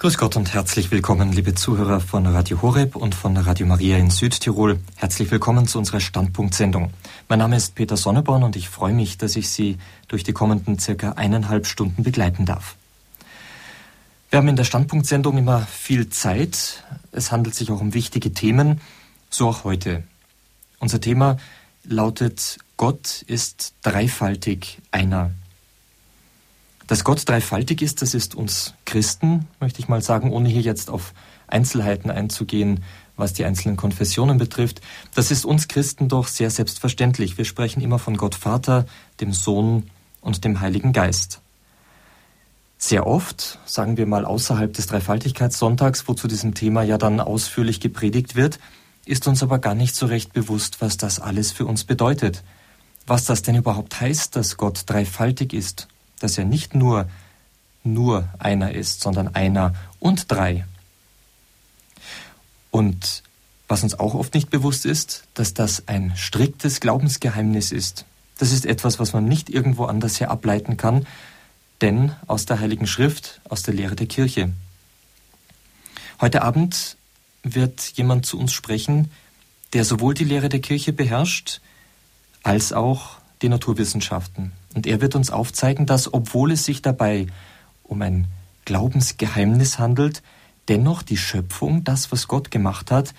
Grüß Gott und herzlich willkommen, liebe Zuhörer von Radio Horeb und von Radio Maria in Südtirol. Herzlich willkommen zu unserer Standpunktsendung. Mein Name ist Peter Sonneborn und ich freue mich, dass ich Sie durch die kommenden circa eineinhalb Stunden begleiten darf. Wir haben in der Standpunktsendung immer viel Zeit. Es handelt sich auch um wichtige Themen, so auch heute. Unser Thema lautet Gott ist dreifaltig einer. Dass Gott dreifaltig ist, das ist uns Christen, möchte ich mal sagen, ohne hier jetzt auf Einzelheiten einzugehen, was die einzelnen Konfessionen betrifft. Das ist uns Christen doch sehr selbstverständlich. Wir sprechen immer von Gott Vater, dem Sohn und dem Heiligen Geist. Sehr oft, sagen wir mal außerhalb des Dreifaltigkeitssonntags, wo zu diesem Thema ja dann ausführlich gepredigt wird, ist uns aber gar nicht so recht bewusst, was das alles für uns bedeutet. Was das denn überhaupt heißt, dass Gott dreifaltig ist dass er nicht nur nur einer ist, sondern einer und drei. Und was uns auch oft nicht bewusst ist, dass das ein striktes Glaubensgeheimnis ist. Das ist etwas, was man nicht irgendwo anders her ableiten kann, denn aus der Heiligen Schrift, aus der Lehre der Kirche. Heute Abend wird jemand zu uns sprechen, der sowohl die Lehre der Kirche beherrscht, als auch die Naturwissenschaften. Und er wird uns aufzeigen, dass, obwohl es sich dabei um ein Glaubensgeheimnis handelt, dennoch die Schöpfung, das, was Gott gemacht hat,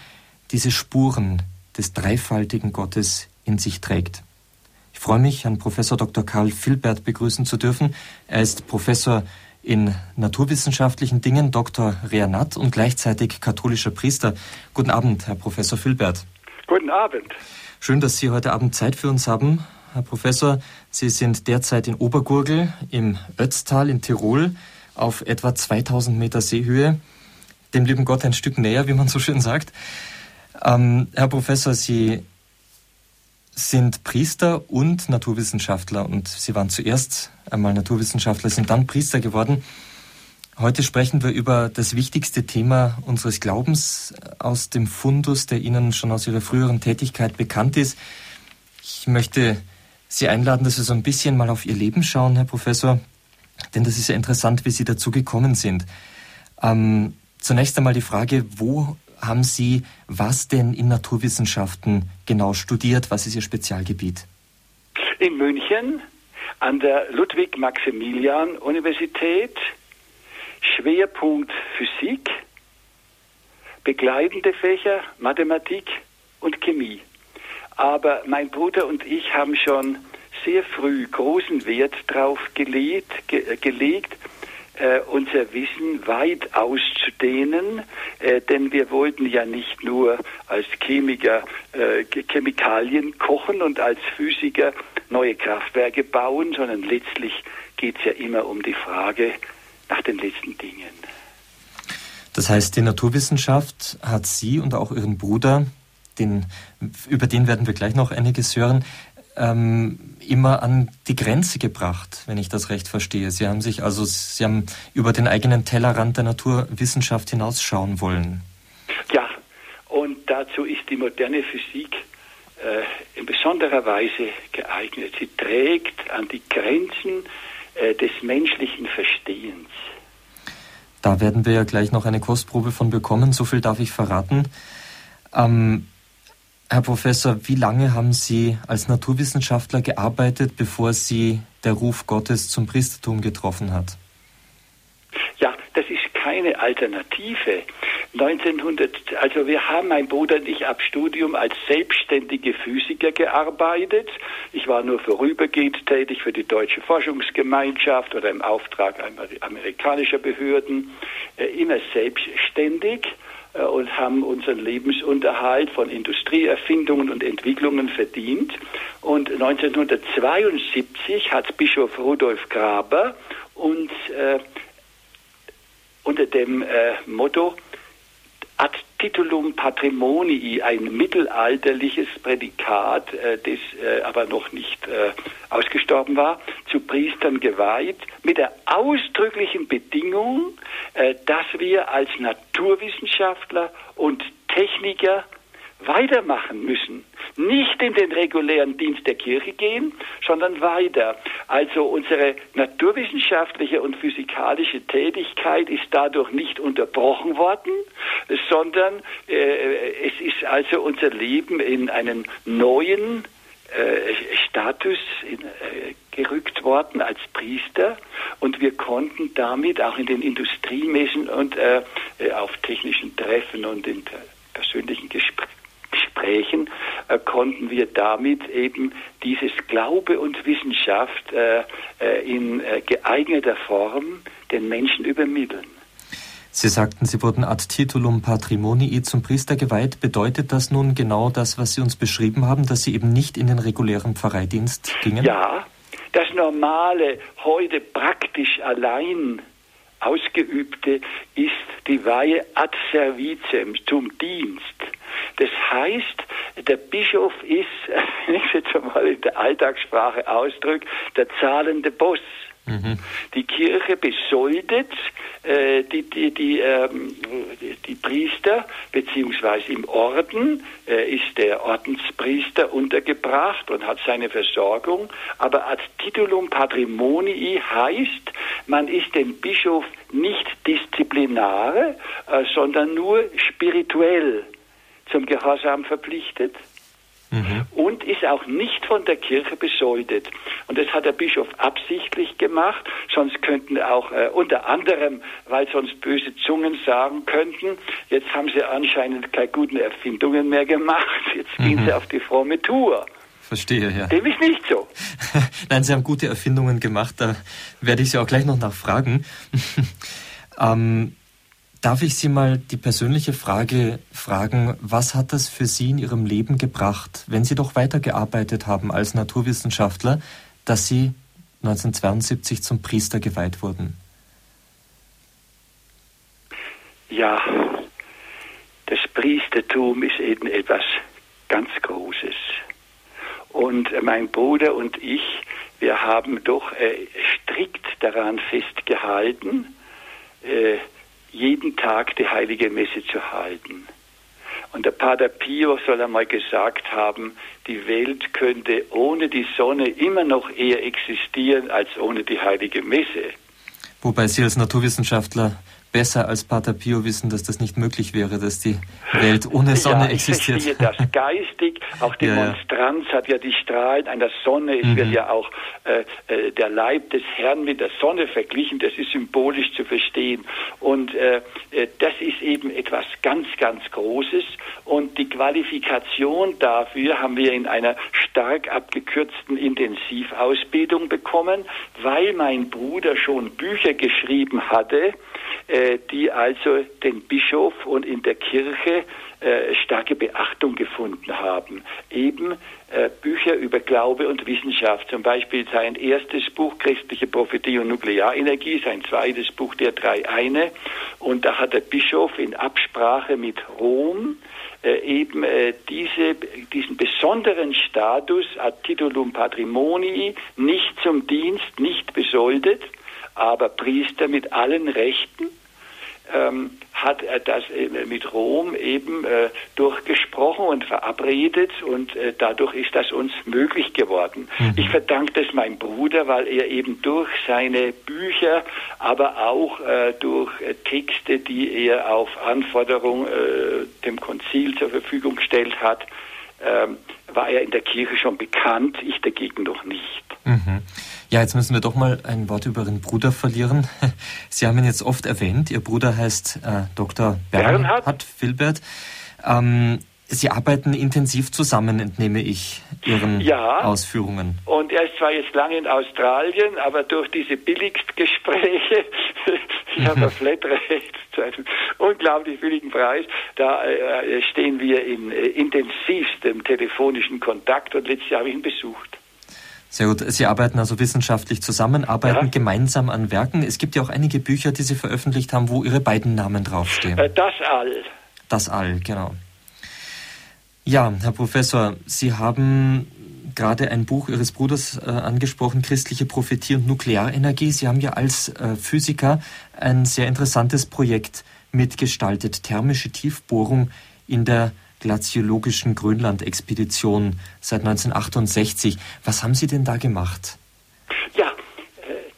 diese Spuren des dreifaltigen Gottes in sich trägt. Ich freue mich, Herrn Professor Dr. Karl Filbert begrüßen zu dürfen. Er ist Professor in naturwissenschaftlichen Dingen, Dr. Reanat und gleichzeitig katholischer Priester. Guten Abend, Herr Professor Filbert. Guten Abend. Schön, dass Sie heute Abend Zeit für uns haben. Herr Professor. Sie sind derzeit in Obergurgel im Ötztal in Tirol auf etwa 2000 Meter Seehöhe, dem lieben Gott ein Stück näher, wie man so schön sagt. Ähm, Herr Professor, Sie sind Priester und Naturwissenschaftler und Sie waren zuerst einmal Naturwissenschaftler, sind dann Priester geworden. Heute sprechen wir über das wichtigste Thema unseres Glaubens aus dem Fundus, der Ihnen schon aus Ihrer früheren Tätigkeit bekannt ist. Ich möchte Sie einladen, dass wir so ein bisschen mal auf Ihr Leben schauen, Herr Professor, denn das ist ja interessant, wie Sie dazu gekommen sind. Ähm, zunächst einmal die Frage, wo haben Sie was denn in Naturwissenschaften genau studiert? Was ist Ihr Spezialgebiet? In München an der Ludwig-Maximilian-Universität, Schwerpunkt Physik, begleitende Fächer Mathematik und Chemie. Aber mein Bruder und ich haben schon sehr früh großen Wert darauf gelegt, ge äh, gelegt äh, unser Wissen weit auszudehnen, äh, denn wir wollten ja nicht nur als Chemiker äh, Chemikalien kochen und als Physiker neue Kraftwerke bauen, sondern letztlich geht es ja immer um die Frage nach den letzten Dingen. Das heißt, die Naturwissenschaft hat Sie und auch Ihren Bruder den, über den werden wir gleich noch einiges hören, ähm, immer an die Grenze gebracht, wenn ich das recht verstehe. Sie haben sich also, Sie haben über den eigenen Tellerrand der Naturwissenschaft hinausschauen wollen. Ja, und dazu ist die moderne Physik äh, in besonderer Weise geeignet. Sie trägt an die Grenzen äh, des menschlichen Verstehens. Da werden wir ja gleich noch eine Kostprobe von bekommen, so viel darf ich verraten. Ähm, Herr Professor, wie lange haben Sie als Naturwissenschaftler gearbeitet, bevor Sie der Ruf Gottes zum Priestertum getroffen hat? Ja, das ist keine Alternative. 1900, also wir haben, mein Bruder und ich, ab Studium als selbstständige Physiker gearbeitet. Ich war nur vorübergehend tätig für die Deutsche Forschungsgemeinschaft oder im Auftrag amerikanischer Behörden, äh, immer selbstständig. Äh, und haben unseren Lebensunterhalt von Industrieerfindungen und Entwicklungen verdient. Und 1972 hat Bischof Rudolf Graber uns äh, unter dem äh, Motto ad titulum patrimonii, ein mittelalterliches Prädikat, äh, das äh, aber noch nicht äh, ausgestorben war, zu Priestern geweiht, mit der ausdrücklichen Bedingung, dass wir als Naturwissenschaftler und Techniker weitermachen müssen. Nicht in den regulären Dienst der Kirche gehen, sondern weiter. Also unsere naturwissenschaftliche und physikalische Tätigkeit ist dadurch nicht unterbrochen worden, sondern äh, es ist also unser Leben in einen neuen äh, Status in, äh, gerückt worden als Priester und wir konnten damit auch in den Industriemessen und äh, äh auf technischen Treffen und in persönlichen Gespr Gesprächen äh, konnten wir damit eben dieses Glaube und Wissenschaft äh, in geeigneter Form den Menschen übermitteln. Sie sagten, Sie wurden ad titulum patrimonii zum Priester geweiht. Bedeutet das nun genau das, was Sie uns beschrieben haben, dass Sie eben nicht in den regulären Pfarreidienst gingen? Ja, das normale, heute praktisch allein ausgeübte ist die Weihe ad servicem, zum Dienst. Das heißt, der Bischof ist, wenn ich es jetzt einmal in der Alltagssprache ausdrücke, der zahlende Boss. Mhm. Die Kirche besoldet äh, die, die, die, ähm, die, Priester, beziehungsweise im Orden äh, ist der Ordenspriester untergebracht und hat seine Versorgung. Aber ad titulum patrimonii heißt, man ist dem Bischof nicht disziplinare, äh, sondern nur spirituell zum Gehorsam verpflichtet mhm. und ist auch nicht von der Kirche besoldet. Und das hat der Bischof absichtlich gemacht, sonst könnten auch äh, unter anderem, weil sonst böse Zungen sagen könnten, jetzt haben sie anscheinend keine guten Erfindungen mehr gemacht, jetzt mhm. gehen sie auf die fromme Tour. Verstehe, ja. Dem ist nicht so. Nein, Sie haben gute Erfindungen gemacht, da werde ich Sie auch gleich noch nachfragen. ähm, Darf ich Sie mal die persönliche Frage fragen, was hat das für Sie in Ihrem Leben gebracht, wenn Sie doch weitergearbeitet haben als Naturwissenschaftler, dass Sie 1972 zum Priester geweiht wurden? Ja, das Priestertum ist eben etwas ganz Großes. Und mein Bruder und ich, wir haben doch äh, strikt daran festgehalten, äh, jeden Tag die heilige Messe zu halten. Und der Pater Pio soll einmal gesagt haben, die Welt könnte ohne die Sonne immer noch eher existieren als ohne die heilige Messe. Wobei Sie als Naturwissenschaftler besser als Pater Pio wissen, dass das nicht möglich wäre, dass die Welt ohne Sonne ja, ich existiert. Ich das geistig. Auch die ja, Monstranz hat ja die Strahlen einer Sonne. Es mhm. wird ja auch äh, äh, der Leib des Herrn mit der Sonne verglichen. Das ist symbolisch zu verstehen. Und äh, äh, das ist eben etwas ganz, ganz Großes. Und die Qualifikation dafür haben wir in einer stark abgekürzten Intensivausbildung bekommen, weil mein Bruder schon Bücher geschrieben hatte, äh, die also den Bischof und in der Kirche äh, starke Beachtung gefunden haben. Eben äh, Bücher über Glaube und Wissenschaft, zum Beispiel sein erstes Buch Christliche Prophetie und Nuklearenergie, sein zweites Buch Der Drei Eine. Und da hat der Bischof in Absprache mit Rom äh, eben äh, diese, diesen besonderen Status ad titulum patrimonii nicht zum Dienst, nicht besoldet, aber Priester mit allen Rechten ähm, hat er das mit Rom eben äh, durchgesprochen und verabredet und äh, dadurch ist das uns möglich geworden. Mhm. Ich verdanke das meinem Bruder, weil er eben durch seine Bücher, aber auch äh, durch äh, Texte, die er auf Anforderung äh, dem Konzil zur Verfügung gestellt hat, ähm, war er in der Kirche schon bekannt, ich dagegen noch nicht. Mhm. Ja, jetzt müssen wir doch mal ein Wort über Ihren Bruder verlieren. Sie haben ihn jetzt oft erwähnt. Ihr Bruder heißt äh, Dr. Bernhard, Bernhard Filbert. Ähm, Sie arbeiten intensiv zusammen, entnehme ich Ihren ja, Ausführungen. Und er ist zwar jetzt lange in Australien, aber durch diese Billigstgespräche, ich habe mhm. Flatrate zu einem unglaublich billigen Preis, da äh, stehen wir in äh, intensivstem telefonischen Kontakt und letztes Jahr habe ich ihn besucht. Sehr gut. Sie arbeiten also wissenschaftlich zusammen, arbeiten ja. gemeinsam an Werken. Es gibt ja auch einige Bücher, die Sie veröffentlicht haben, wo Ihre beiden Namen draufstehen. Äh, das All. Das All, genau. Ja, Herr Professor, Sie haben gerade ein Buch Ihres Bruders äh, angesprochen, Christliche Prophetie und Nuklearenergie. Sie haben ja als äh, Physiker ein sehr interessantes Projekt mitgestaltet, thermische Tiefbohrung in der glaziologischen Grönland-Expedition seit 1968. Was haben Sie denn da gemacht? Ja, äh,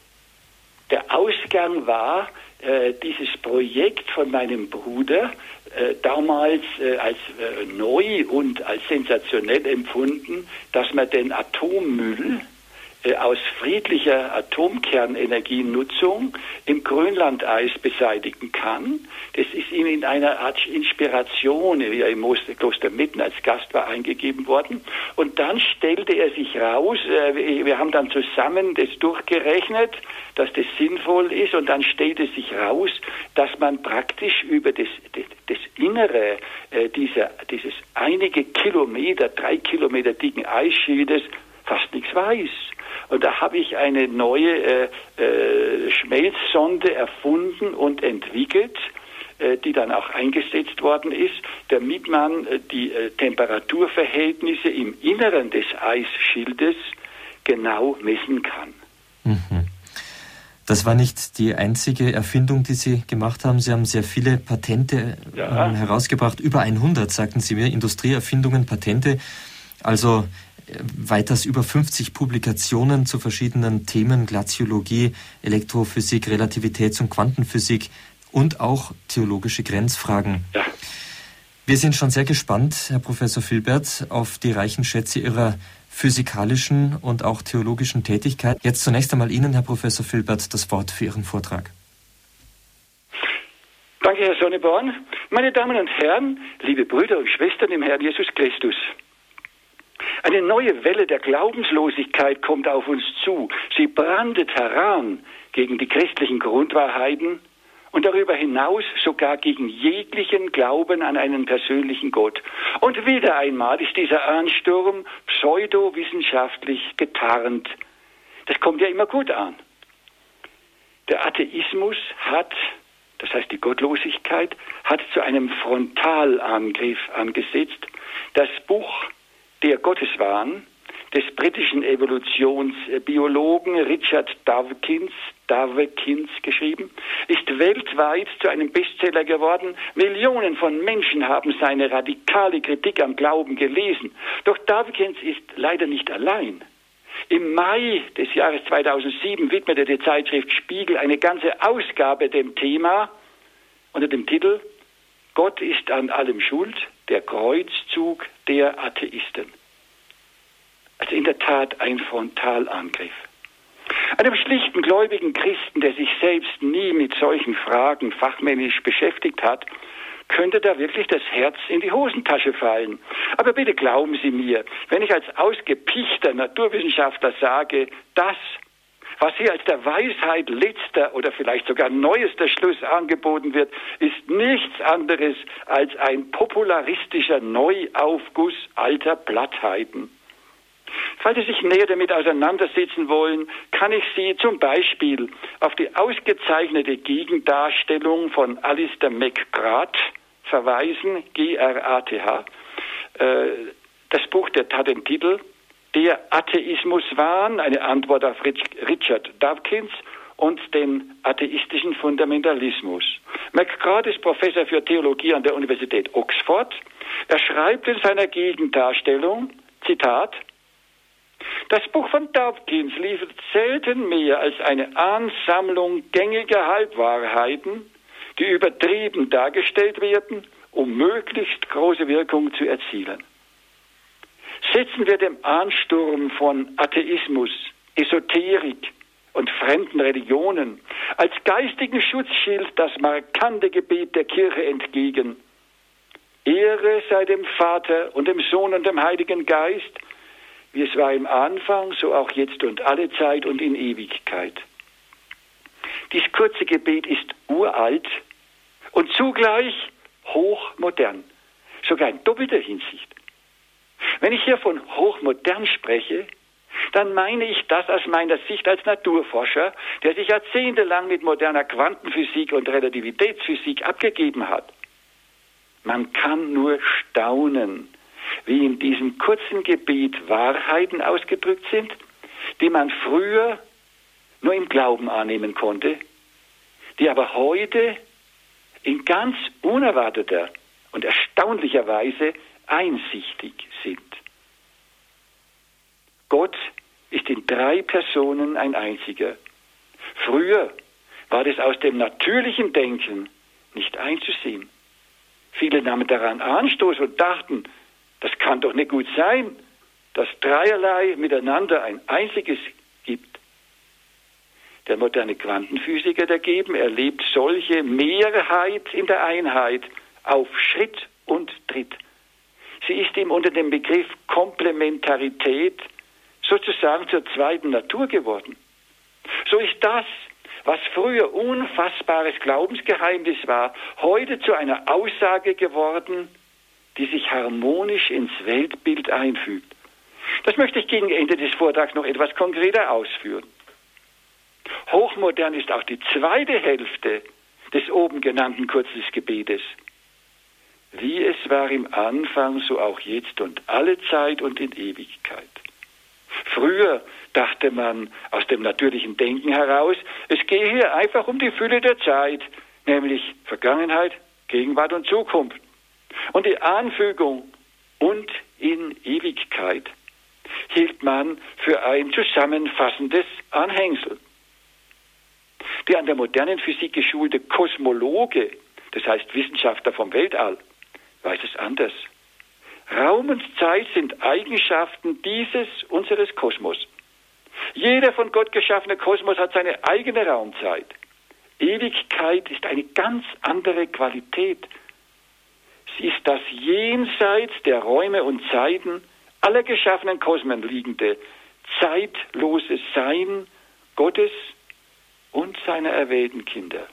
der Ausgang war äh, dieses Projekt von meinem Bruder, damals äh, als äh, neu und als sensationell empfunden, dass man den Atommüll äh, aus friedlicher Atomkernenergienutzung im Grönlandeis beseitigen kann. Das ist ihm in einer Art Inspiration, wie er im Kloster Mitten als Gast war, eingegeben worden. Und dann stellte er sich raus, äh, wir haben dann zusammen das durchgerechnet, dass das sinnvoll ist und dann stellte sich raus, dass man praktisch über das, das, das Innere äh, dieser, dieses einige Kilometer, drei Kilometer dicken Eisschildes fast nichts weiß. Und da habe ich eine neue äh, äh, Schmelzsonde erfunden und entwickelt, äh, die dann auch eingesetzt worden ist, damit man äh, die äh, Temperaturverhältnisse im Inneren des Eisschildes genau messen kann. Mhm. Das war nicht die einzige Erfindung, die Sie gemacht haben. Sie haben sehr viele Patente ja. ähm, herausgebracht. Über 100, sagten Sie mir, Industrieerfindungen, Patente. Also weiters über 50 Publikationen zu verschiedenen Themen, Glaziologie, Elektrophysik, Relativitäts- und Quantenphysik und auch theologische Grenzfragen. Ja. Wir sind schon sehr gespannt, Herr Professor Filbert, auf die reichen Schätze Ihrer physikalischen und auch theologischen Tätigkeit. Jetzt zunächst einmal Ihnen, Herr Professor Filbert, das Wort für Ihren Vortrag. Danke, Herr Sonneborn. Meine Damen und Herren, liebe Brüder und Schwestern im Herrn Jesus Christus. Eine neue Welle der Glaubenslosigkeit kommt auf uns zu. Sie brandet heran gegen die christlichen Grundwahrheiten und darüber hinaus sogar gegen jeglichen Glauben an einen persönlichen Gott. Und wieder einmal ist dieser Ansturm pseudowissenschaftlich getarnt. Das kommt ja immer gut an. Der Atheismus hat, das heißt die Gottlosigkeit, hat zu einem Frontalangriff angesetzt. Das Buch der Gotteswahn des britischen Evolutionsbiologen Richard Dawkins, Dawkins geschrieben, ist weltweit zu einem Bestseller geworden. Millionen von Menschen haben seine radikale Kritik am Glauben gelesen. Doch Dawkins ist leider nicht allein. Im Mai des Jahres 2007 widmete die Zeitschrift Spiegel eine ganze Ausgabe dem Thema unter dem Titel Gott ist an allem schuld, der Kreuzzug der Atheisten. Also in der Tat ein Frontalangriff. Einem schlichten gläubigen Christen, der sich selbst nie mit solchen Fragen fachmännisch beschäftigt hat, könnte da wirklich das Herz in die Hosentasche fallen. Aber bitte glauben Sie mir, wenn ich als ausgepichter Naturwissenschaftler sage, das, was hier als der Weisheit letzter oder vielleicht sogar neuester Schluss angeboten wird, ist nichts anderes als ein popularistischer Neuaufguss alter Plattheiten. Falls Sie sich näher damit auseinandersetzen wollen, kann ich Sie zum Beispiel auf die ausgezeichnete Gegendarstellung von Alistair McGrath verweisen, G-R-A-T-H. Äh, das Buch der hat den Titel Der Atheismuswahn, eine Antwort auf Richard Dawkins und den atheistischen Fundamentalismus. McGrath ist Professor für Theologie an der Universität Oxford. Er schreibt in seiner Gegendarstellung, Zitat, das Buch von Dawkins liefert selten mehr als eine Ansammlung gängiger Halbwahrheiten, die übertrieben dargestellt werden, um möglichst große Wirkung zu erzielen. Setzen wir dem Ansturm von Atheismus, Esoterik und fremden Religionen als geistigen Schutzschild das markante Gebet der Kirche entgegen. Ehre sei dem Vater und dem Sohn und dem Heiligen Geist, wie es war im Anfang, so auch jetzt und alle Zeit und in Ewigkeit. Dies kurze Gebet ist uralt und zugleich hochmodern, sogar in doppelter Hinsicht. Wenn ich hier von hochmodern spreche, dann meine ich das aus meiner Sicht als Naturforscher, der sich jahrzehntelang mit moderner Quantenphysik und Relativitätsphysik abgegeben hat. Man kann nur staunen, wie in diesem kurzen Gebet Wahrheiten ausgedrückt sind, die man früher nur im Glauben annehmen konnte, die aber heute in ganz unerwarteter und erstaunlicher Weise einsichtig sind. Gott ist in drei Personen ein einziger. Früher war es aus dem natürlichen Denken nicht einzusehen. Viele nahmen daran Anstoß und dachten, das kann doch nicht gut sein, dass dreierlei miteinander ein einziges gibt. Der moderne Quantenphysiker dagegen erlebt solche Mehrheit in der Einheit auf Schritt und Tritt. Sie ist ihm unter dem Begriff Komplementarität sozusagen zur zweiten Natur geworden. So ist das, was früher unfassbares Glaubensgeheimnis war, heute zu einer Aussage geworden, die sich harmonisch ins Weltbild einfügt. Das möchte ich gegen Ende des Vortrags noch etwas konkreter ausführen. Hochmodern ist auch die zweite Hälfte des oben genannten Kurzesgebetes. Wie es war im Anfang, so auch jetzt und alle Zeit und in Ewigkeit. Früher dachte man aus dem natürlichen Denken heraus, es gehe hier einfach um die Fülle der Zeit, nämlich Vergangenheit, Gegenwart und Zukunft. Und die Anfügung und in Ewigkeit hielt man für ein zusammenfassendes Anhängsel. Der an der modernen Physik geschulte Kosmologe, das heißt Wissenschaftler vom Weltall, weiß es anders. Raum und Zeit sind Eigenschaften dieses unseres Kosmos. Jeder von Gott geschaffene Kosmos hat seine eigene Raumzeit. Ewigkeit ist eine ganz andere Qualität. Sie ist das jenseits der Räume und Zeiten aller geschaffenen Kosmen liegende, zeitlose Sein Gottes und seiner erwählten Kinder.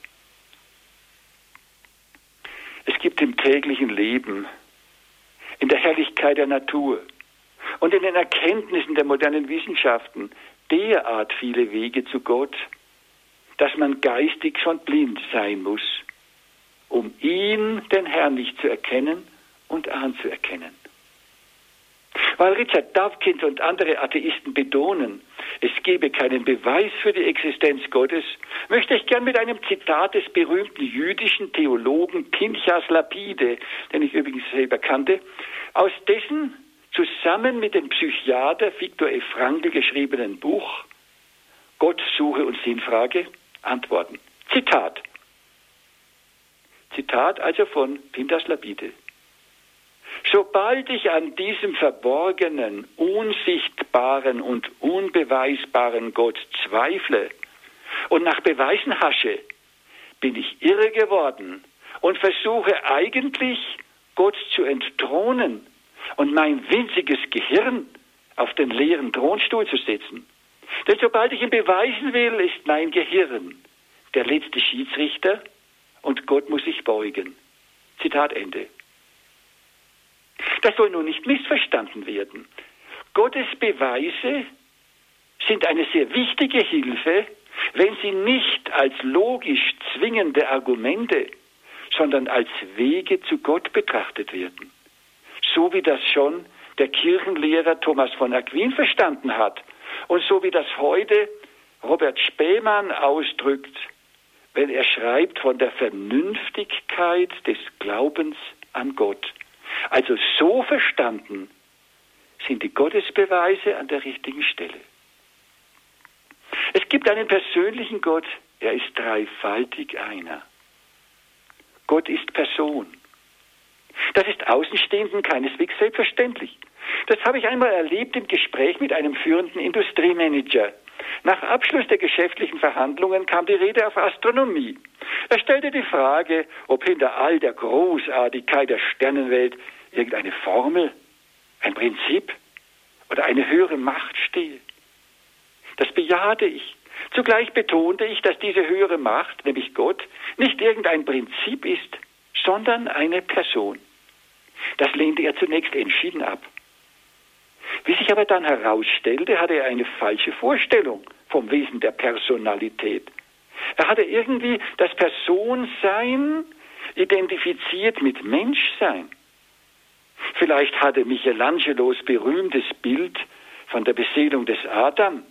Es gibt im täglichen Leben, in der Herrlichkeit der Natur und in den Erkenntnissen der modernen Wissenschaften derart viele Wege zu Gott, dass man geistig schon blind sein muss, um ihn, den Herrn, nicht zu erkennen und anzuerkennen. Weil Richard Dawkins und andere Atheisten betonen, es gebe keinen Beweis für die Existenz Gottes, möchte ich gern mit einem Zitat des berühmten jüdischen Theologen Pinchas Lapide, den ich übrigens selber kannte, aus dessen zusammen mit dem Psychiater Viktor F. Frankl geschriebenen Buch Gott Suche und Sinnfrage antworten. Zitat. Zitat also von Pinchas Lapide. Sobald ich an diesem verborgenen, unsichtbaren und unbeweisbaren Gott zweifle und nach Beweisen hasche, bin ich irre geworden und versuche eigentlich, Gott zu entthronen und mein winziges Gehirn auf den leeren Thronstuhl zu setzen. Denn sobald ich ihn beweisen will, ist mein Gehirn der letzte Schiedsrichter und Gott muss sich beugen. Zitat Ende. Das soll nun nicht missverstanden werden. Gottes Beweise sind eine sehr wichtige Hilfe, wenn sie nicht als logisch zwingende Argumente, sondern als Wege zu Gott betrachtet werden. So wie das schon der Kirchenlehrer Thomas von Aquin verstanden hat und so wie das heute Robert Spähmann ausdrückt, wenn er schreibt von der Vernünftigkeit des Glaubens an Gott. Also so verstanden sind die Gottesbeweise an der richtigen Stelle. Es gibt einen persönlichen Gott, er ist dreifaltig einer. Gott ist Person. Das ist Außenstehenden keineswegs selbstverständlich. Das habe ich einmal erlebt im Gespräch mit einem führenden Industriemanager. Nach Abschluss der geschäftlichen Verhandlungen kam die Rede auf Astronomie. Er stellte die Frage, ob hinter all der Großartigkeit der Sternenwelt irgendeine Formel, ein Prinzip oder eine höhere Macht stehe. Das bejahte ich. Zugleich betonte ich, dass diese höhere Macht, nämlich Gott, nicht irgendein Prinzip ist, sondern eine Person. Das lehnte er zunächst entschieden ab. Wie sich aber dann herausstellte, hatte er eine falsche Vorstellung vom Wesen der Personalität. Er hatte irgendwie das Personsein identifiziert mit Menschsein. Vielleicht hatte Michelangelos berühmtes Bild von der Beseelung des Adam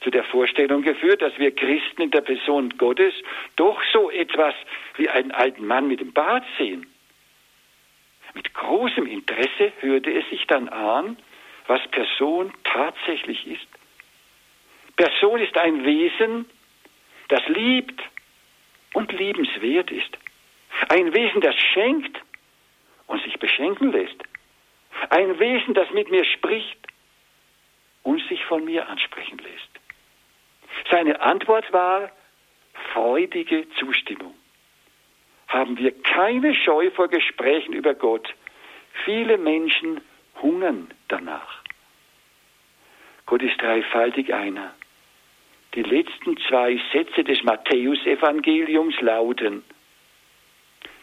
zu der Vorstellung geführt, dass wir Christen in der Person Gottes doch so etwas wie einen alten Mann mit dem Bart sehen. Mit großem Interesse hörte es sich dann an, was Person tatsächlich ist. Person ist ein Wesen, das liebt und liebenswert ist. Ein Wesen, das schenkt und sich beschenken lässt. Ein Wesen, das mit mir spricht und sich von mir ansprechen lässt. Seine Antwort war freudige Zustimmung. Haben wir keine Scheu vor Gesprächen über Gott. Viele Menschen hungern danach. Gott ist dreifaltig einer. Die letzten zwei Sätze des Matthäusevangeliums lauten,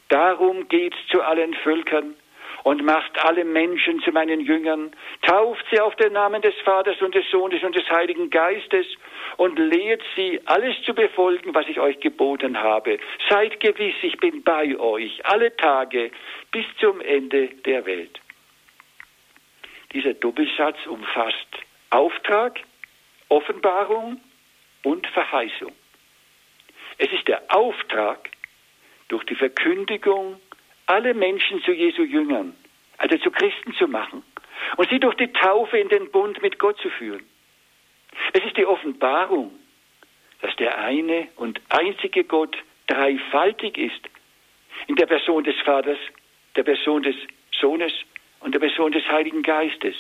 Darum geht's zu allen Völkern und macht alle Menschen zu meinen Jüngern, tauft sie auf den Namen des Vaters und des Sohnes und des Heiligen Geistes und lehrt sie, alles zu befolgen, was ich euch geboten habe. Seid gewiss, ich bin bei euch alle Tage bis zum Ende der Welt. Dieser Doppelsatz umfasst Auftrag, Offenbarung und Verheißung. Es ist der Auftrag, durch die Verkündigung alle Menschen zu Jesu Jüngern, also zu Christen zu machen und sie durch die Taufe in den Bund mit Gott zu führen. Es ist die Offenbarung, dass der eine und einzige Gott dreifaltig ist, in der Person des Vaters, der Person des Sohnes und der Person des Heiligen Geistes.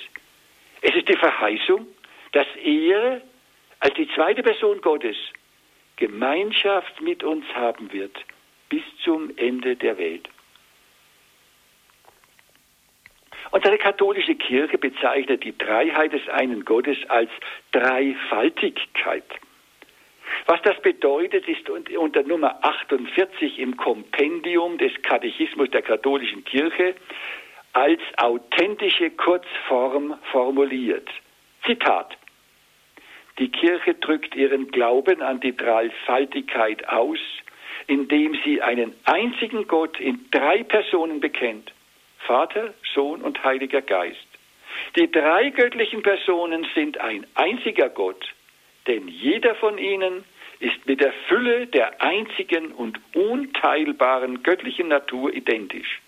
Es ist die Verheißung, dass er als die zweite Person Gottes Gemeinschaft mit uns haben wird bis zum Ende der Welt. Unsere katholische Kirche bezeichnet die Dreiheit des einen Gottes als Dreifaltigkeit. Was das bedeutet, ist unter Nummer 48 im Kompendium des Katechismus der katholischen Kirche als authentische Kurzform formuliert. Zitat. Die Kirche drückt ihren Glauben an die Dreifaltigkeit aus, indem sie einen einzigen Gott in drei Personen bekennt. Vater, Sohn und Heiliger Geist. Die drei göttlichen Personen sind ein einziger Gott, denn jeder von ihnen ist mit der Fülle der einzigen und unteilbaren göttlichen Natur identisch.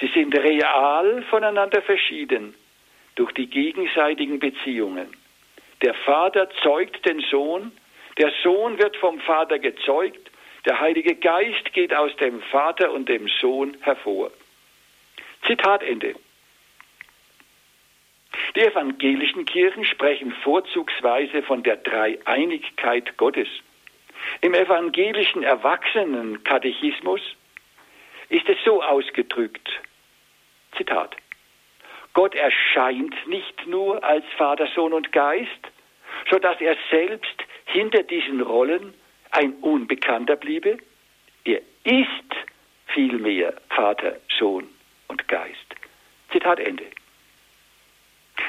Sie sind real voneinander verschieden durch die gegenseitigen Beziehungen. Der Vater zeugt den Sohn, der Sohn wird vom Vater gezeugt, der Heilige Geist geht aus dem Vater und dem Sohn hervor. Zitat Ende. Die evangelischen Kirchen sprechen vorzugsweise von der Dreieinigkeit Gottes. Im evangelischen Erwachsenenkatechismus ist es so ausgedrückt. Zitat. Gott erscheint nicht nur als Vater, Sohn und Geist, so dass er selbst hinter diesen Rollen ein Unbekannter bliebe. Er ist vielmehr Vater, Sohn und Geist. Zitat Ende.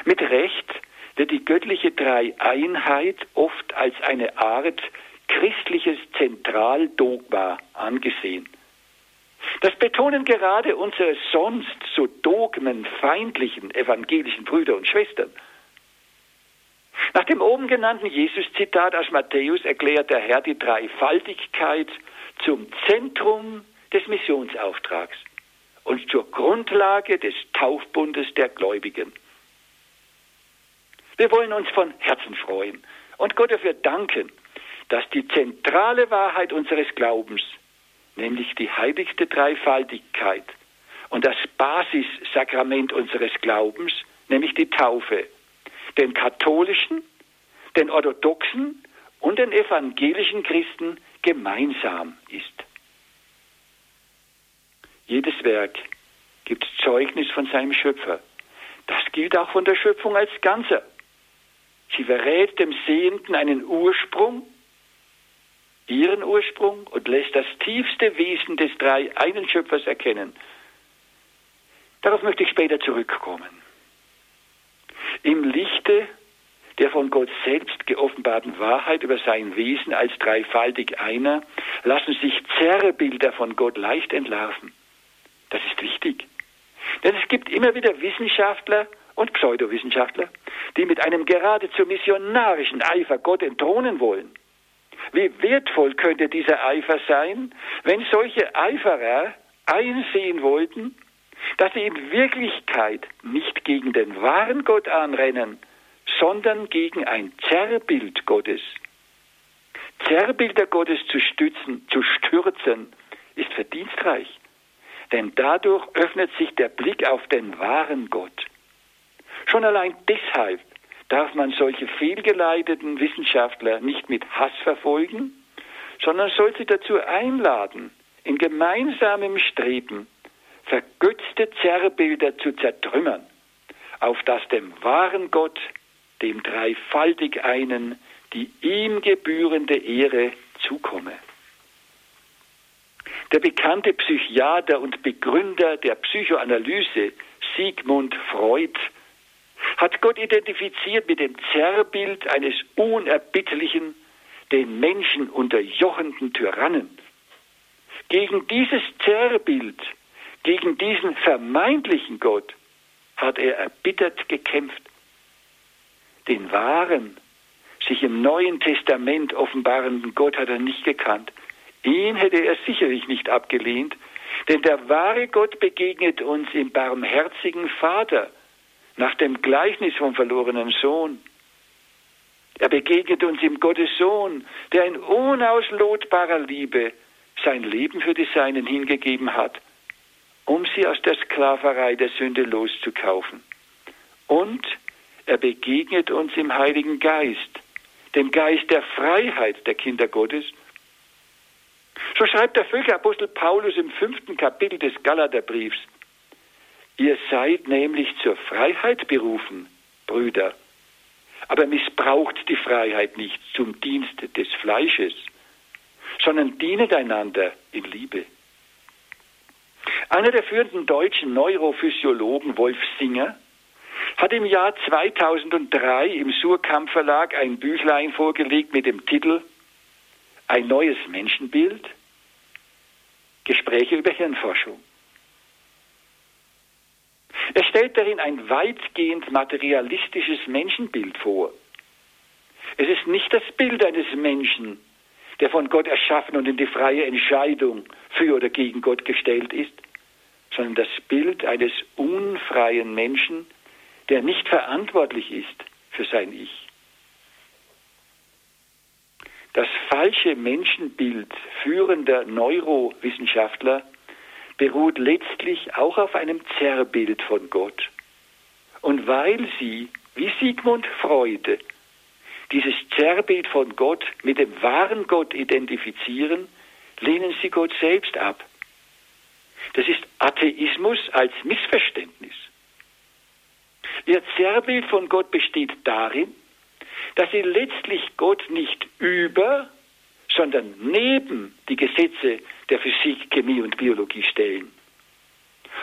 Mit Recht wird die göttliche Dreieinheit oft als eine Art christliches Zentraldogma angesehen. Das betonen gerade unsere sonst so dogmenfeindlichen evangelischen Brüder und Schwestern. Nach dem oben genannten Jesus-Zitat aus Matthäus erklärt der Herr die Dreifaltigkeit zum Zentrum des Missionsauftrags und zur Grundlage des Taufbundes der Gläubigen. Wir wollen uns von Herzen freuen und Gott dafür danken, dass die zentrale Wahrheit unseres Glaubens, nämlich die heiligste Dreifaltigkeit und das Basissakrament unseres Glaubens, nämlich die Taufe, den katholischen, den orthodoxen und den evangelischen Christen gemeinsam ist. Jedes Werk gibt Zeugnis von seinem Schöpfer. Das gilt auch von der Schöpfung als Ganzer. Sie verrät dem Sehenden einen Ursprung, ihren Ursprung und lässt das tiefste Wesen des drei einen Schöpfers erkennen. Darauf möchte ich später zurückkommen. Im Lichte der von Gott selbst geoffenbarten Wahrheit über sein Wesen als dreifaltig einer lassen sich Zerrbilder von Gott leicht entlarven. Das ist wichtig. Denn es gibt immer wieder Wissenschaftler und Pseudowissenschaftler, die mit einem geradezu missionarischen Eifer Gott entthronen wollen. Wie wertvoll könnte dieser Eifer sein, wenn solche Eiferer einsehen wollten, dass sie in Wirklichkeit nicht gegen den wahren Gott anrennen, sondern gegen ein Zerrbild Gottes. Zerrbilder Gottes zu stützen, zu stürzen, ist verdienstreich, denn dadurch öffnet sich der Blick auf den wahren Gott. Schon allein deshalb darf man solche fehlgeleiteten Wissenschaftler nicht mit Hass verfolgen, sondern soll sie dazu einladen, in gemeinsamem Streben vergötzte Zerrbilder zu zertrümmern, auf das dem wahren Gott, dem dreifaltig einen, die ihm gebührende Ehre zukomme. Der bekannte Psychiater und Begründer der Psychoanalyse Sigmund Freud hat Gott identifiziert mit dem Zerrbild eines unerbittlichen, den Menschen unterjochenden Tyrannen. Gegen dieses Zerrbild, gegen diesen vermeintlichen Gott hat er erbittert gekämpft. Den wahren, sich im Neuen Testament offenbarenden Gott hat er nicht gekannt. Ihn hätte er sicherlich nicht abgelehnt, denn der wahre Gott begegnet uns im barmherzigen Vater, nach dem Gleichnis vom verlorenen Sohn. Er begegnet uns im Gottes Sohn, der in unauslotbarer Liebe sein Leben für die Seinen hingegeben hat, um sie aus der Sklaverei der Sünde loszukaufen. Und er begegnet uns im Heiligen Geist, dem Geist der Freiheit der Kinder Gottes. So schreibt der Völkerapostel Paulus im fünften Kapitel des Galaterbriefs. Ihr seid nämlich zur Freiheit berufen, Brüder, aber missbraucht die Freiheit nicht zum Dienst des Fleisches, sondern dienet einander in Liebe. Einer der führenden deutschen Neurophysiologen, Wolf Singer, hat im Jahr 2003 im Surkamp Verlag ein Büchlein vorgelegt mit dem Titel Ein neues Menschenbild, Gespräche über Hirnforschung. Er stellt darin ein weitgehend materialistisches Menschenbild vor. Es ist nicht das Bild eines Menschen, der von Gott erschaffen und in die freie Entscheidung für oder gegen Gott gestellt ist, sondern das Bild eines unfreien Menschen, der nicht verantwortlich ist für sein Ich. Das falsche Menschenbild führender Neurowissenschaftler beruht letztlich auch auf einem Zerrbild von Gott. Und weil sie, wie Sigmund Freude, dieses Zerrbild von Gott mit dem wahren Gott identifizieren, lehnen sie Gott selbst ab. Das ist Atheismus als Missverständnis. Ihr Zerrbild von Gott besteht darin, dass sie letztlich Gott nicht über, sondern neben die Gesetze der Physik, Chemie und Biologie stellen.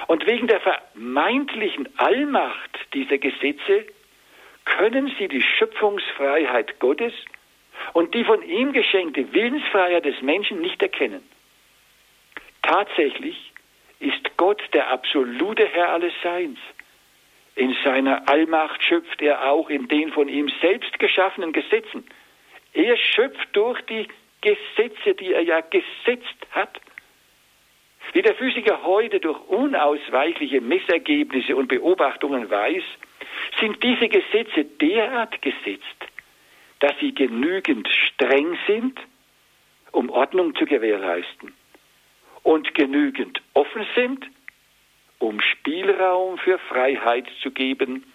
Und wegen der vermeintlichen Allmacht dieser Gesetze können sie die Schöpfungsfreiheit Gottes und die von ihm geschenkte Willensfreiheit des Menschen nicht erkennen. Tatsächlich ist Gott der absolute Herr alles Seins. In seiner Allmacht schöpft er auch in den von ihm selbst geschaffenen Gesetzen. Er schöpft durch die Gesetze, die er ja gesetzt hat. Wie der Physiker heute durch unausweichliche Messergebnisse und Beobachtungen weiß, sind diese Gesetze derart gesetzt, dass sie genügend streng sind, um Ordnung zu gewährleisten und genügend offen sind, um Spielraum für Freiheit zu geben,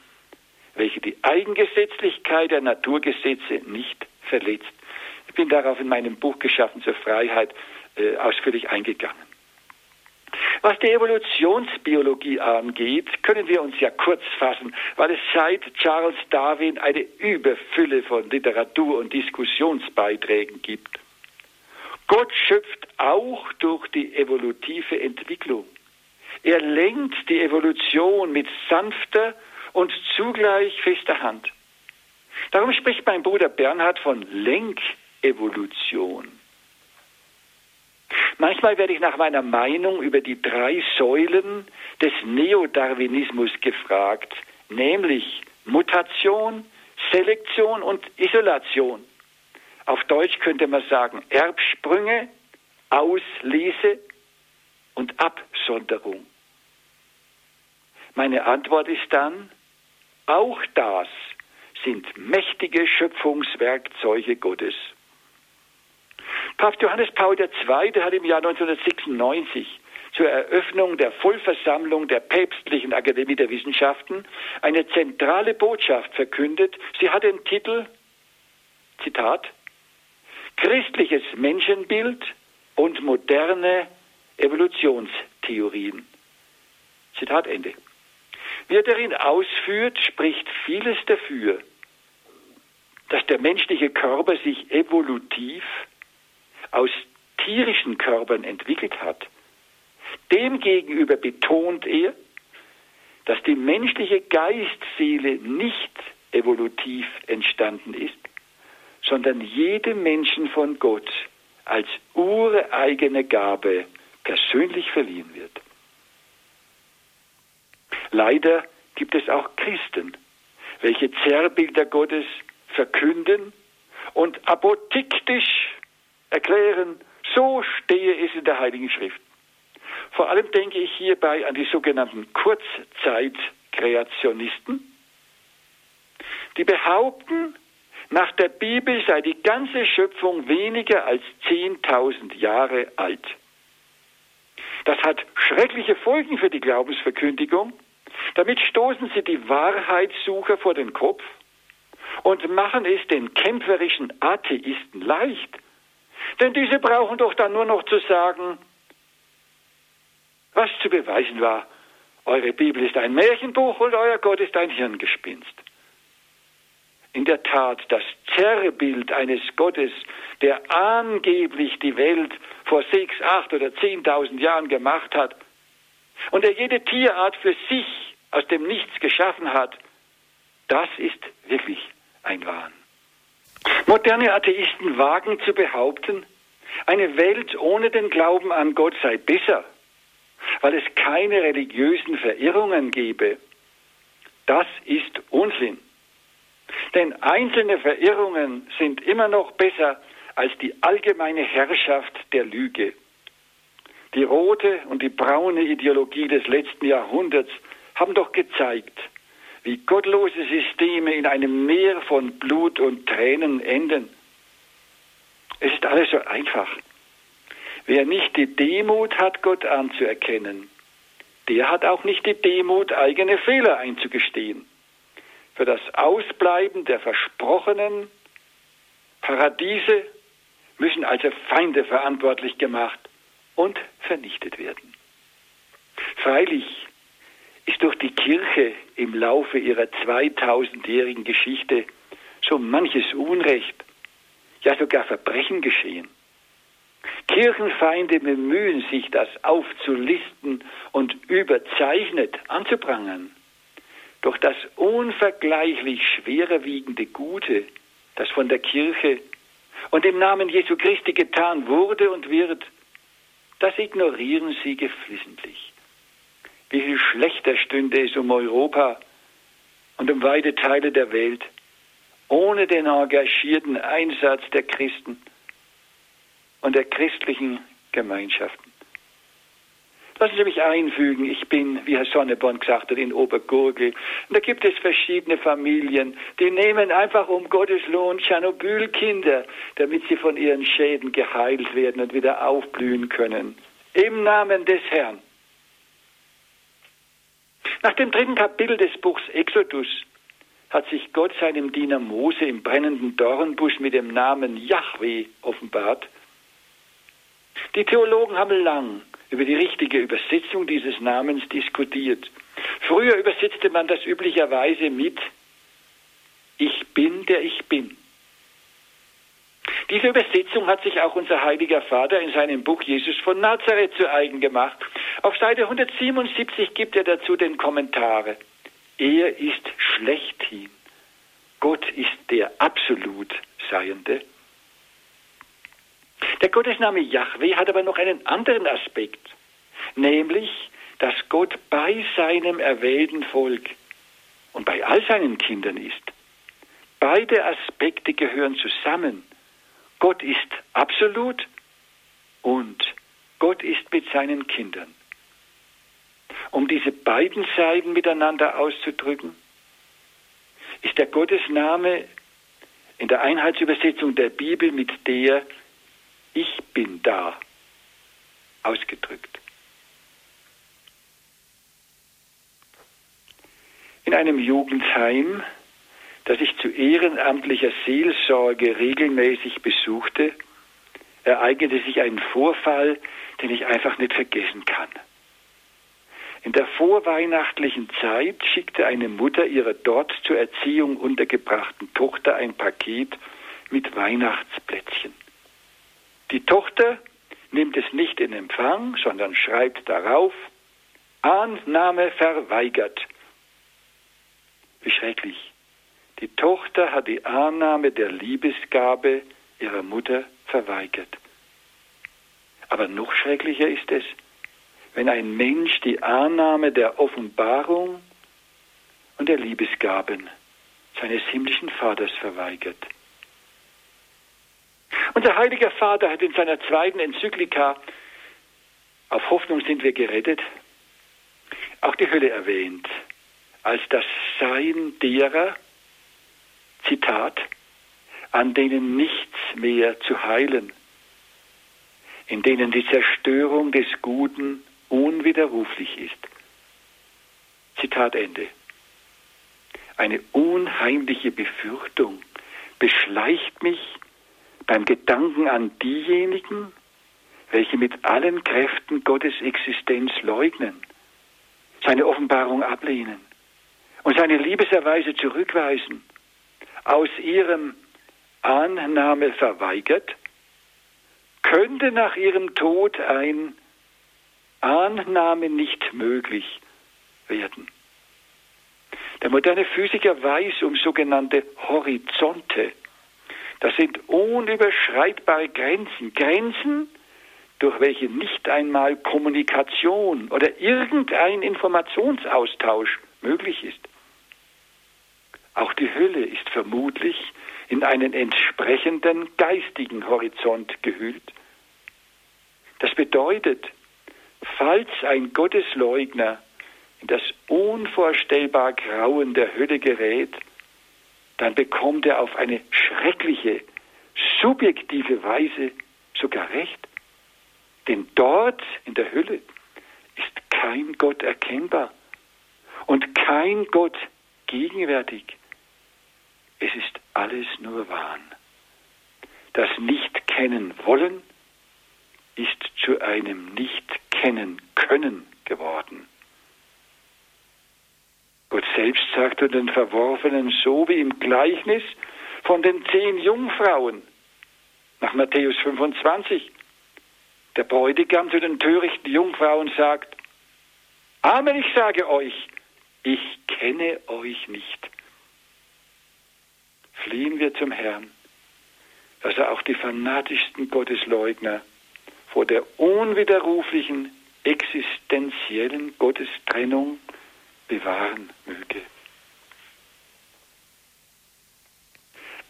welche die Eigengesetzlichkeit der Naturgesetze nicht verletzt bin darauf in meinem Buch Geschaffen zur Freiheit äh, ausführlich eingegangen. Was die Evolutionsbiologie angeht, können wir uns ja kurz fassen, weil es seit Charles Darwin eine Überfülle von Literatur und Diskussionsbeiträgen gibt. Gott schöpft auch durch die evolutive Entwicklung. Er lenkt die Evolution mit sanfter und zugleich fester Hand. Darum spricht mein Bruder Bernhard von Lenk Evolution. Manchmal werde ich nach meiner Meinung über die drei Säulen des Neodarwinismus gefragt, nämlich Mutation, Selektion und Isolation. Auf Deutsch könnte man sagen Erbsprünge, Auslese und Absonderung. Meine Antwort ist dann, auch das sind mächtige Schöpfungswerkzeuge Gottes. Papst Johannes Paul II. hat im Jahr 1996 zur Eröffnung der Vollversammlung der Päpstlichen Akademie der Wissenschaften eine zentrale Botschaft verkündet. Sie hat den Titel, Zitat, Christliches Menschenbild und moderne Evolutionstheorien. Zitat Ende. Wie er darin ausführt, spricht vieles dafür, dass der menschliche Körper sich evolutiv aus tierischen Körpern entwickelt hat. Demgegenüber betont er, dass die menschliche Geistseele nicht evolutiv entstanden ist, sondern jedem Menschen von Gott als ureigene Gabe persönlich verliehen wird. Leider gibt es auch Christen, welche Zerrbilder Gottes verkünden und apodiktisch erklären, so stehe es in der Heiligen Schrift. Vor allem denke ich hierbei an die sogenannten Kurzzeitkreationisten, die behaupten, nach der Bibel sei die ganze Schöpfung weniger als 10.000 Jahre alt. Das hat schreckliche Folgen für die Glaubensverkündigung. Damit stoßen sie die Wahrheitssucher vor den Kopf und machen es den kämpferischen Atheisten leicht. Denn diese brauchen doch dann nur noch zu sagen, was zu beweisen war, eure Bibel ist ein Märchenbuch und euer Gott ist ein Hirngespinst. In der Tat, das Zerrbild eines Gottes, der angeblich die Welt vor sechs, acht oder zehntausend Jahren gemacht hat und der jede Tierart für sich aus dem Nichts geschaffen hat, das ist wirklich ein Wahn. Moderne Atheisten wagen zu behaupten, eine Welt ohne den Glauben an Gott sei besser, weil es keine religiösen Verirrungen gebe. Das ist Unsinn. Denn einzelne Verirrungen sind immer noch besser als die allgemeine Herrschaft der Lüge. Die rote und die braune Ideologie des letzten Jahrhunderts haben doch gezeigt, wie gottlose Systeme in einem Meer von Blut und Tränen enden. Es ist alles so einfach. Wer nicht die Demut hat, Gott anzuerkennen, der hat auch nicht die Demut, eigene Fehler einzugestehen. Für das Ausbleiben der versprochenen Paradiese müssen also Feinde verantwortlich gemacht und vernichtet werden. Freilich ist durch die Kirche im Laufe ihrer 2000-jährigen Geschichte so manches Unrecht, ja sogar Verbrechen geschehen. Kirchenfeinde bemühen sich, das aufzulisten und überzeichnet anzuprangern. Doch das unvergleichlich schwerwiegende Gute, das von der Kirche und im Namen Jesu Christi getan wurde und wird, das ignorieren sie geflissentlich. Wie viel schlechter stünde es um Europa und um weite Teile der Welt ohne den engagierten Einsatz der Christen und der christlichen Gemeinschaften. Lassen Sie mich einfügen, ich bin, wie Herr Sonneborn gesagt hat, in Obergurgel. Und da gibt es verschiedene Familien, die nehmen einfach um Gottes Lohn Tschernobyl-Kinder, damit sie von ihren Schäden geheilt werden und wieder aufblühen können. Im Namen des Herrn. Nach dem dritten Kapitel des Buchs Exodus hat sich Gott seinem Diener Mose im brennenden Dornbusch mit dem Namen Yahweh offenbart. Die Theologen haben lang über die richtige Übersetzung dieses Namens diskutiert. Früher übersetzte man das üblicherweise mit Ich bin, der ich bin. Diese Übersetzung hat sich auch unser heiliger Vater in seinem Buch Jesus von Nazareth zu eigen gemacht. Auf Seite 177 gibt er dazu den Kommentare. Er ist schlechthin. Gott ist der absolut Seiende. Der Gottesname Yahweh hat aber noch einen anderen Aspekt, nämlich, dass Gott bei seinem erwählten Volk und bei all seinen Kindern ist. Beide Aspekte gehören zusammen. Gott ist absolut und Gott ist mit seinen Kindern. Um diese beiden Seiten miteinander auszudrücken? Ist der Gottesname in der Einheitsübersetzung der Bibel mit der Ich bin da ausgedrückt? In einem Jugendheim, das ich zu ehrenamtlicher Seelsorge regelmäßig besuchte, ereignete sich ein Vorfall, den ich einfach nicht vergessen kann. In der vorweihnachtlichen Zeit schickte eine Mutter ihrer dort zur Erziehung untergebrachten Tochter ein Paket mit Weihnachtsplätzchen. Die Tochter nimmt es nicht in Empfang, sondern schreibt darauf Annahme verweigert. Wie schrecklich. Die Tochter hat die Annahme der Liebesgabe ihrer Mutter verweigert. Aber noch schrecklicher ist es, wenn ein Mensch die Annahme der Offenbarung und der Liebesgaben seines himmlischen Vaters verweigert. Unser heiliger Vater hat in seiner zweiten Enzyklika Auf Hoffnung sind wir gerettet auch die Hölle erwähnt als das Sein derer, Zitat, an denen nichts mehr zu heilen, in denen die Zerstörung des Guten unwiderruflich ist. Zitat Ende. Eine unheimliche Befürchtung beschleicht mich beim Gedanken an diejenigen, welche mit allen Kräften Gottes Existenz leugnen, seine Offenbarung ablehnen und seine Liebeserweise zurückweisen, aus ihrem Annahme verweigert, könnte nach ihrem Tod ein Annahme nicht möglich werden. Der moderne Physiker weiß um sogenannte Horizonte. Das sind unüberschreitbare Grenzen, Grenzen, durch welche nicht einmal Kommunikation oder irgendein Informationsaustausch möglich ist. Auch die Hölle ist vermutlich in einen entsprechenden geistigen Horizont gehüllt. Das bedeutet, falls ein Gottesleugner in das unvorstellbar Grauen der Hölle gerät, dann bekommt er auf eine schreckliche, subjektive Weise sogar recht. Denn dort in der Hölle ist kein Gott erkennbar und kein Gott gegenwärtig. Es ist alles nur Wahn. Das Nicht-Kennen wollen ist zu einem Nicht-Kennen können geworden. Gott selbst sagte den Verworfenen so wie im Gleichnis von den zehn Jungfrauen nach Matthäus 25. Der Bräutigam zu den törichten Jungfrauen sagt, Amen, ich sage euch, ich kenne euch nicht. Fliehen wir zum Herrn, dass er auch die fanatischsten Gottesleugner vor der unwiderruflichen existenziellen Gottestrennung bewahren möge.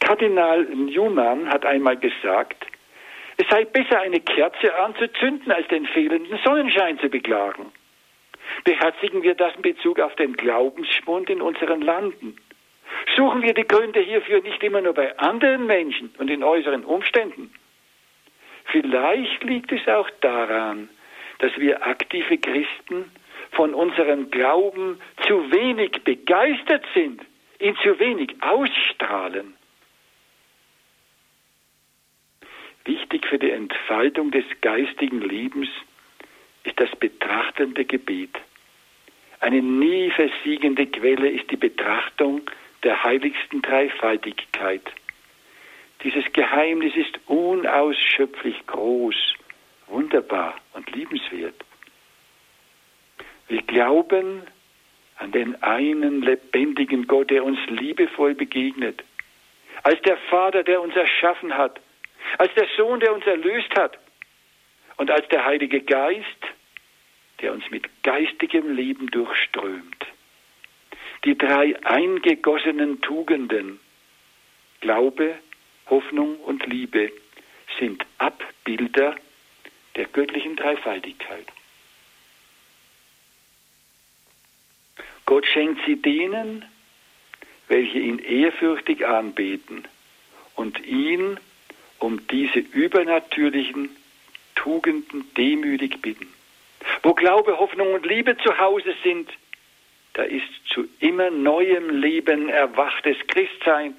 Kardinal Newman hat einmal gesagt, es sei besser, eine Kerze anzuzünden, als den fehlenden Sonnenschein zu beklagen. Beherzigen wir das in Bezug auf den Glaubensschwund in unseren Landen. Suchen wir die Gründe hierfür nicht immer nur bei anderen Menschen und in äußeren Umständen. Vielleicht liegt es auch daran, dass wir aktive Christen von unserem Glauben zu wenig begeistert sind, ihn zu wenig ausstrahlen. Wichtig für die Entfaltung des geistigen Lebens ist das betrachtende Gebet. Eine nie versiegende Quelle ist die Betrachtung der heiligsten Dreifaltigkeit. Dieses Geheimnis ist unausschöpflich groß, wunderbar und liebenswert. Wir glauben an den einen lebendigen Gott, der uns liebevoll begegnet, als der Vater, der uns erschaffen hat, als der Sohn, der uns erlöst hat und als der Heilige Geist, der uns mit geistigem Leben durchströmt. Die drei eingegossenen Tugenden, Glaube, Hoffnung und Liebe, sind Abbilder der göttlichen Dreifaltigkeit. Gott schenkt sie denen, welche ihn ehrfürchtig anbeten und ihn um diese übernatürlichen Tugenden demütig bitten. Wo Glaube, Hoffnung und Liebe zu Hause sind, da ist zu immer neuem Leben erwachtes Christsein.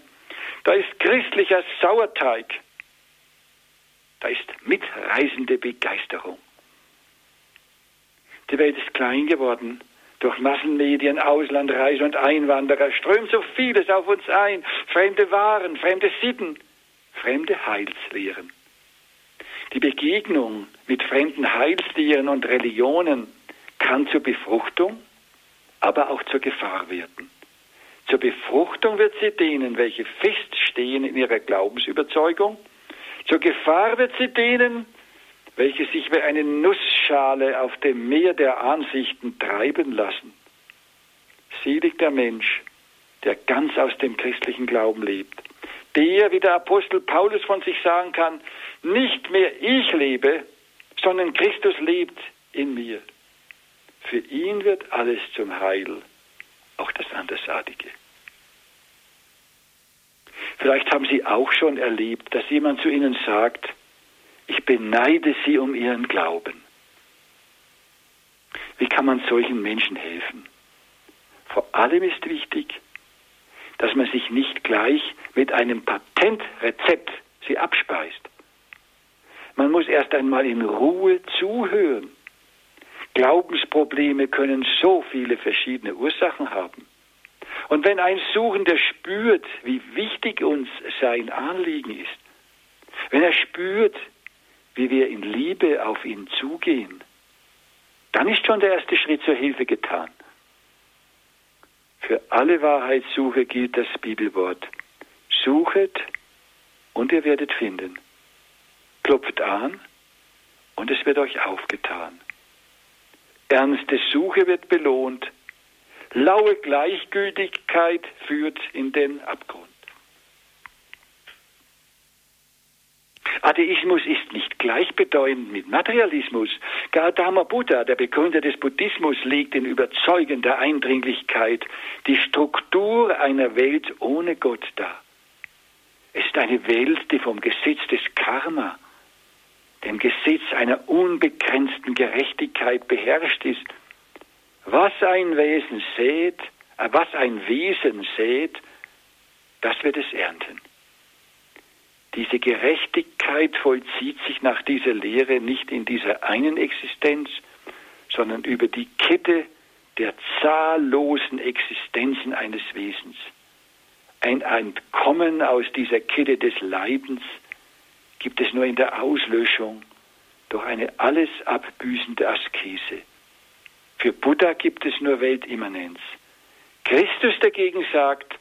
Da ist christlicher Sauerteig. Da ist mitreisende Begeisterung. Die Welt ist klein geworden. Durch Massenmedien, Auslandreise und Einwanderer strömt so vieles auf uns ein. Fremde Waren, fremde Sitten, fremde Heilslehren. Die Begegnung mit fremden Heilslehren und Religionen kann zur Befruchtung, aber auch zur Gefahr werden. Zur Befruchtung wird sie denen, welche feststehen in ihrer Glaubensüberzeugung. Zur Gefahr wird sie denen, welche sich wie eine Nussschale auf dem Meer der Ansichten treiben lassen. Selig der Mensch, der ganz aus dem christlichen Glauben lebt. Der, wie der Apostel Paulus von sich sagen kann, nicht mehr ich lebe, sondern Christus lebt in mir. Für ihn wird alles zum Heil, auch das Andersartige. Vielleicht haben Sie auch schon erlebt, dass jemand zu Ihnen sagt, ich beneide Sie um Ihren Glauben. Wie kann man solchen Menschen helfen? Vor allem ist wichtig, dass man sich nicht gleich mit einem Patentrezept sie abspeist. Man muss erst einmal in Ruhe zuhören. Glaubensprobleme können so viele verschiedene Ursachen haben. Und wenn ein Suchender spürt, wie wichtig uns sein Anliegen ist, wenn er spürt, wie wir in Liebe auf ihn zugehen, dann ist schon der erste Schritt zur Hilfe getan. Für alle Wahrheitssuche gilt das Bibelwort. Suchet und ihr werdet finden. Klopft an und es wird euch aufgetan. Ernste Suche wird belohnt. Laue Gleichgültigkeit führt in den Abgrund. Atheismus ist nicht gleichbedeutend mit Materialismus. Gautama Buddha, der Begründer des Buddhismus, legt in überzeugender Eindringlichkeit die Struktur einer Welt ohne Gott dar. Es ist eine Welt, die vom Gesetz des Karma, dem Gesetz einer unbegrenzten Gerechtigkeit beherrscht ist. Was ein Wesen sät, äh, was ein Wesen sät, das wird es ernten. Diese Gerechtigkeit vollzieht sich nach dieser Lehre nicht in dieser einen Existenz, sondern über die Kette der zahllosen Existenzen eines Wesens. Ein Entkommen aus dieser Kette des Leidens gibt es nur in der Auslöschung durch eine alles abbüßende Askese. Für Buddha gibt es nur Weltimmanenz. Christus dagegen sagt,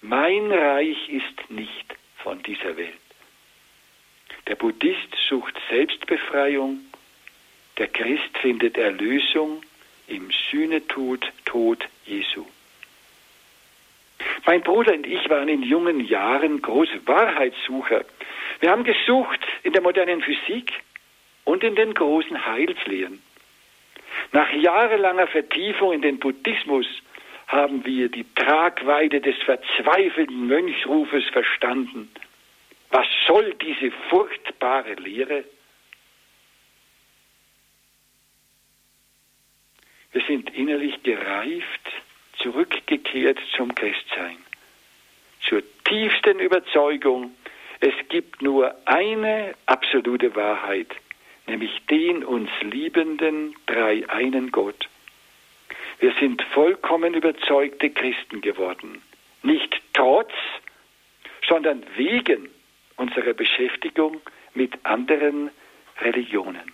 mein Reich ist nicht von dieser Welt. Der Buddhist sucht Selbstbefreiung, der Christ findet Erlösung im Sühnetod, Tod Jesu. Mein Bruder und ich waren in jungen Jahren große Wahrheitssucher. Wir haben gesucht in der modernen Physik und in den großen Heilslehren. Nach jahrelanger Vertiefung in den Buddhismus haben wir die Tragweite des verzweifelten Mönchsrufes verstanden. Was soll diese furchtbare Lehre? Wir sind innerlich gereift, zurückgekehrt zum Christsein, zur tiefsten Überzeugung, es gibt nur eine absolute Wahrheit, nämlich den uns liebenden drei einen Gott. Wir sind vollkommen überzeugte Christen geworden. Nicht trotz, sondern wegen unserer Beschäftigung mit anderen Religionen.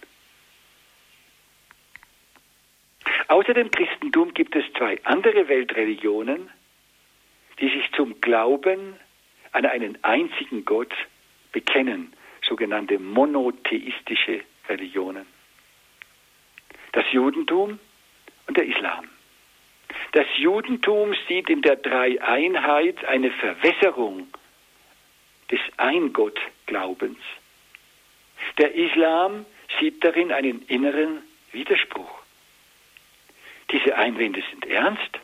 Außer dem Christentum gibt es zwei andere Weltreligionen, die sich zum Glauben an einen einzigen Gott bekennen, sogenannte monotheistische Religionen. Das Judentum und der Islam. Das Judentum sieht in der Dreieinheit eine Verwässerung des Eingottglaubens. Der Islam sieht darin einen inneren Widerspruch. Diese Einwände sind ernst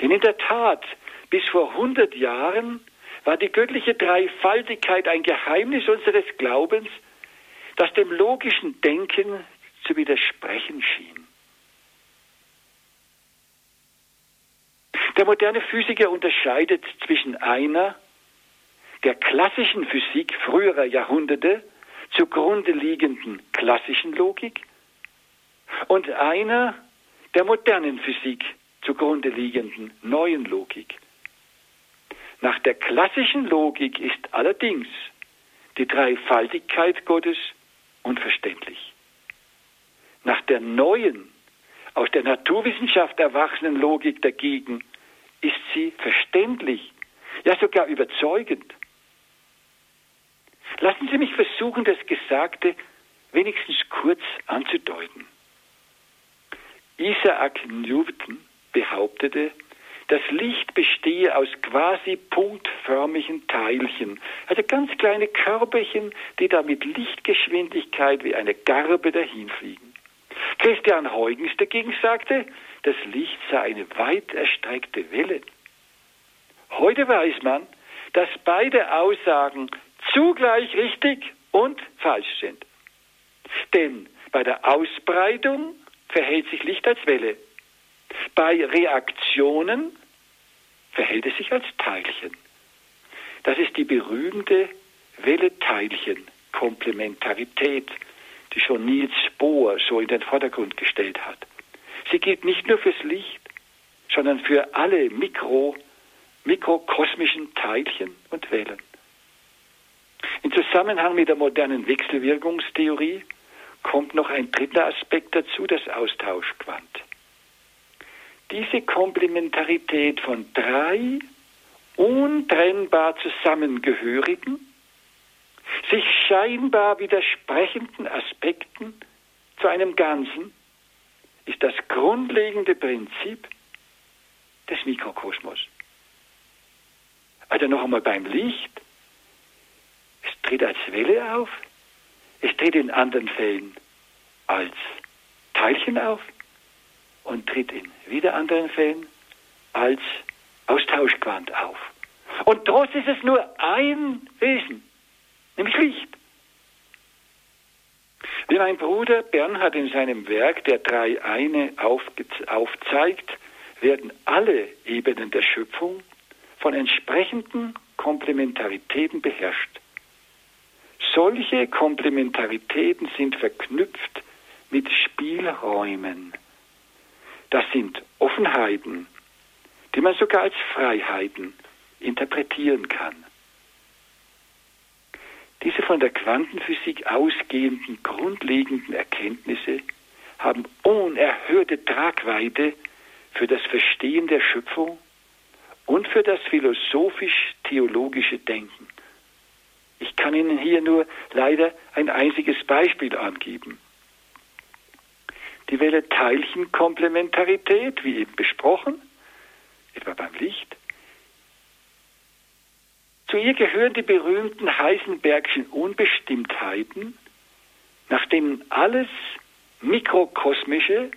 Denn in der Tat, bis vor 100 Jahren war die göttliche Dreifaltigkeit ein Geheimnis unseres Glaubens, das dem logischen Denken zu widersprechen schien. Der moderne Physiker unterscheidet zwischen einer der klassischen Physik früherer Jahrhunderte zugrunde liegenden klassischen Logik und einer der modernen Physik zugrunde liegenden neuen Logik. Nach der klassischen Logik ist allerdings die Dreifaltigkeit Gottes unverständlich. Nach der neuen, aus der Naturwissenschaft erwachsenen Logik dagegen ist sie verständlich, ja sogar überzeugend. Lassen Sie mich versuchen, das Gesagte wenigstens kurz anzudeuten. Isaac Newton behauptete, das Licht bestehe aus quasi punktförmigen Teilchen, also ganz kleine Körperchen, die da mit Lichtgeschwindigkeit wie eine Garbe dahinfliegen. Christian Huygens dagegen sagte, das Licht sei eine weit erstreckte Welle. Heute weiß man, dass beide Aussagen zugleich richtig und falsch sind. Denn bei der Ausbreitung verhält sich Licht als Welle. Bei Reaktionen verhält es sich als Teilchen. Das ist die berühmte Welle-Teilchen-Komplementarität, die schon Niels Bohr so in den Vordergrund gestellt hat. Sie gilt nicht nur fürs Licht, sondern für alle Mikro, mikrokosmischen Teilchen und Wellen. Im Zusammenhang mit der modernen Wechselwirkungstheorie kommt noch ein dritter Aspekt dazu, das Austauschquant. Diese Komplementarität von drei untrennbar zusammengehörigen, sich scheinbar widersprechenden Aspekten zu einem Ganzen ist das grundlegende Prinzip des Mikrokosmos. Also noch einmal beim Licht. Es tritt als Welle auf, es tritt in anderen Fällen als Teilchen auf und tritt in wieder anderen Fällen als Austauschquant auf. Und trotz ist es nur ein Wesen, nämlich Licht. Wie mein Bruder Bernhard in seinem Werk Der Drei Eine aufzeigt, werden alle Ebenen der Schöpfung von entsprechenden Komplementaritäten beherrscht. Solche Komplementaritäten sind verknüpft mit Spielräumen. Das sind Offenheiten, die man sogar als Freiheiten interpretieren kann. Diese von der Quantenphysik ausgehenden grundlegenden Erkenntnisse haben unerhörte Tragweite für das Verstehen der Schöpfung und für das philosophisch-theologische Denken. Ich kann Ihnen hier nur leider ein einziges Beispiel angeben. Die Welle Teilchenkomplementarität, wie eben besprochen, etwa beim Licht, zu ihr gehören die berühmten Heisenbergschen Unbestimmtheiten, nach denen alles mikrokosmische,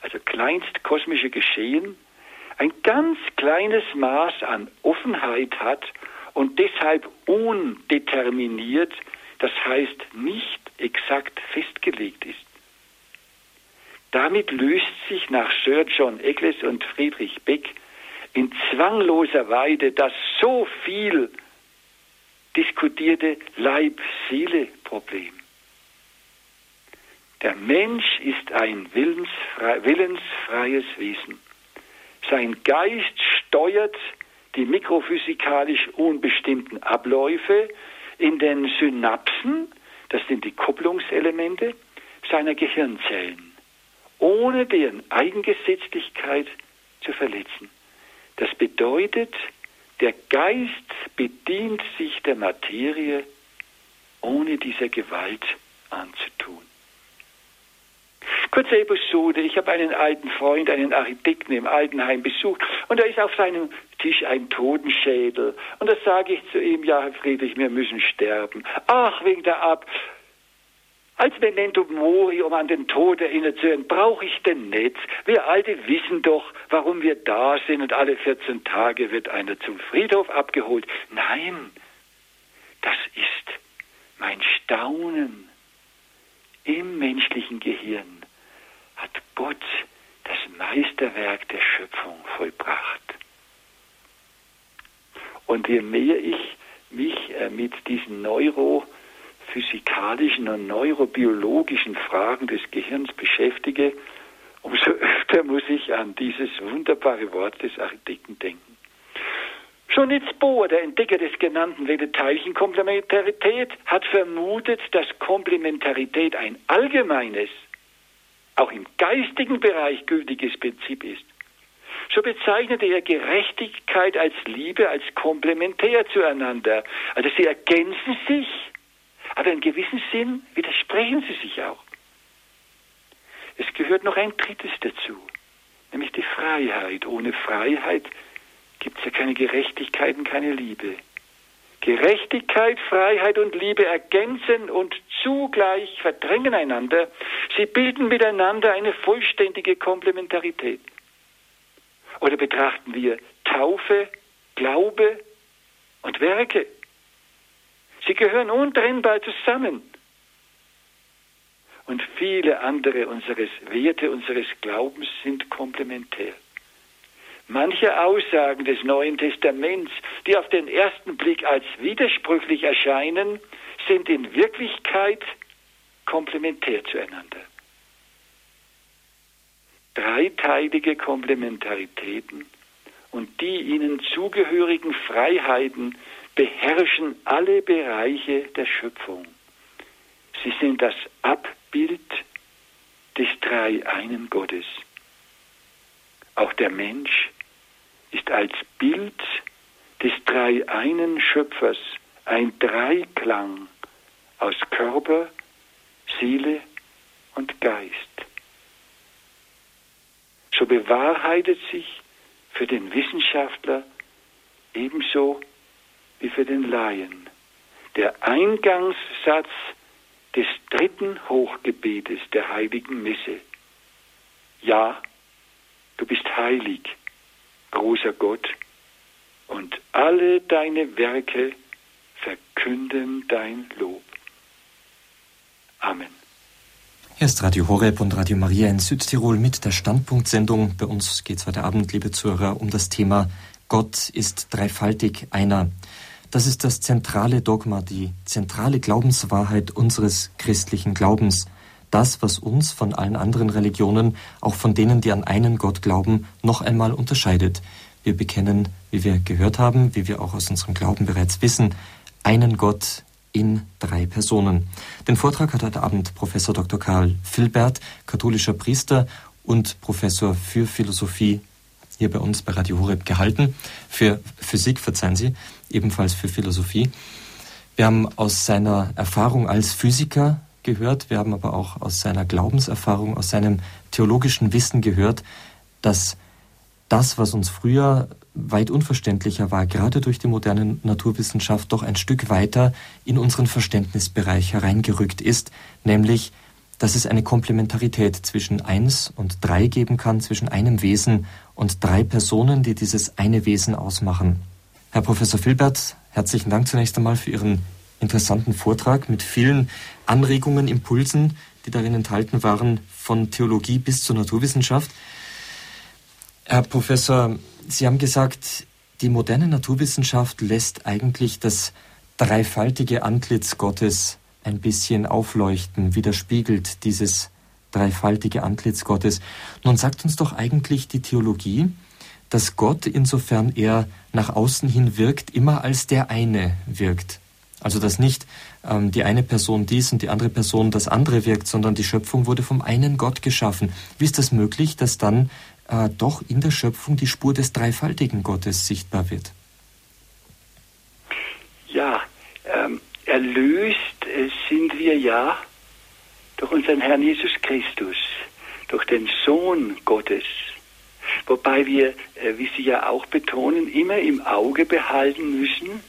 also kleinstkosmische Geschehen, ein ganz kleines Maß an Offenheit hat und deshalb undeterminiert, das heißt nicht exakt festgelegt ist. Damit löst sich nach Sir John Eccles und Friedrich Beck in zwangloser Weise das so viel diskutierte Leib-Seele-Problem. Der Mensch ist ein willensfreies Wesen. Sein Geist steuert die mikrophysikalisch unbestimmten Abläufe in den Synapsen, das sind die Kupplungselemente, seiner Gehirnzellen, ohne deren Eigengesetzlichkeit zu verletzen. Das bedeutet, der Geist bedient sich der Materie, ohne dieser Gewalt anzutun. Kurze Episode. Ich habe einen alten Freund, einen Architekten im Altenheim besucht und da ist auf seinem Tisch ein Totenschädel. Und da sage ich zu ihm, ja, Herr Friedrich, wir müssen sterben. Ach, wegen der Ab. Als Memento Mori, um an den Tod erinnert zu werden, brauche ich denn nicht. Wir Alte wissen doch, warum wir da sind und alle 14 Tage wird einer zum Friedhof abgeholt. Nein, das ist mein Staunen im menschlichen Gehirn hat Gott das Meisterwerk der Schöpfung vollbracht. Und je mehr ich mich äh, mit diesen neurophysikalischen und neurobiologischen Fragen des Gehirns beschäftige, umso öfter muss ich an dieses wunderbare Wort des Architekten denken. Schon Niels Bohr, der Entdecker des genannten Welle-Teilchen-Komplementarität, hat vermutet, dass Komplementarität ein allgemeines, auch im geistigen Bereich gültiges Prinzip ist. So bezeichnete er Gerechtigkeit als Liebe als komplementär zueinander. Also sie ergänzen sich, aber in gewissem Sinn widersprechen sie sich auch. Es gehört noch ein drittes dazu, nämlich die Freiheit. Ohne Freiheit gibt es ja keine Gerechtigkeit und keine Liebe. Gerechtigkeit, Freiheit und Liebe ergänzen und zugleich verdrängen einander. Sie bilden miteinander eine vollständige Komplementarität. Oder betrachten wir Taufe, Glaube und Werke. Sie gehören untrennbar zusammen. Und viele andere unseres Werte, unseres Glaubens sind komplementär. Manche Aussagen des Neuen Testaments, die auf den ersten Blick als widersprüchlich erscheinen, sind in Wirklichkeit komplementär zueinander. Dreiteilige Komplementaritäten und die ihnen zugehörigen Freiheiten beherrschen alle Bereiche der Schöpfung. Sie sind das Abbild des Dreieinen Gottes. Auch der Mensch ist als Bild des dreieinen Schöpfers ein Dreiklang aus Körper, Seele und Geist. So bewahrheitet sich für den Wissenschaftler ebenso wie für den Laien der Eingangssatz des dritten Hochgebetes der heiligen Messe. Ja, du bist heilig, großer Gott, und alle deine Werke verkünden dein Lob. Amen. Hier ist Radio Horeb und Radio Maria in Südtirol mit der Standpunktsendung. Bei uns geht es heute Abend, liebe Zuhörer, um das Thema Gott ist dreifaltig einer. Das ist das zentrale Dogma, die zentrale Glaubenswahrheit unseres christlichen Glaubens. Das, was uns von allen anderen Religionen, auch von denen, die an einen Gott glauben, noch einmal unterscheidet. Wir bekennen, wie wir gehört haben, wie wir auch aus unserem Glauben bereits wissen, einen Gott in drei Personen. Den Vortrag hat heute Abend Professor Dr. Karl Filbert, katholischer Priester und Professor für Philosophie hier bei uns bei Radio Horeb gehalten. Für Physik, verzeihen Sie, ebenfalls für Philosophie. Wir haben aus seiner Erfahrung als Physiker gehört, wir haben aber auch aus seiner Glaubenserfahrung, aus seinem theologischen Wissen gehört, dass das, was uns früher weit unverständlicher war, gerade durch die moderne Naturwissenschaft doch ein Stück weiter in unseren Verständnisbereich hereingerückt ist, nämlich, dass es eine Komplementarität zwischen eins und drei geben kann, zwischen einem Wesen und drei Personen, die dieses eine Wesen ausmachen. Herr Professor Filbert, herzlichen Dank zunächst einmal für Ihren interessanten Vortrag mit vielen Anregungen, Impulsen, die darin enthalten waren, von Theologie bis zur Naturwissenschaft. Herr Professor, Sie haben gesagt, die moderne Naturwissenschaft lässt eigentlich das dreifaltige Antlitz Gottes ein bisschen aufleuchten, widerspiegelt dieses dreifaltige Antlitz Gottes. Nun sagt uns doch eigentlich die Theologie, dass Gott, insofern er nach außen hin wirkt, immer als der eine wirkt. Also dass nicht ähm, die eine Person dies und die andere Person das andere wirkt, sondern die Schöpfung wurde vom einen Gott geschaffen. Wie ist das möglich, dass dann äh, doch in der Schöpfung die Spur des dreifaltigen Gottes sichtbar wird. Ja, ähm, erlöst äh, sind wir ja durch unseren Herrn Jesus Christus, durch den Sohn Gottes. Wobei wir, äh, wie Sie ja auch betonen, immer im Auge behalten müssen,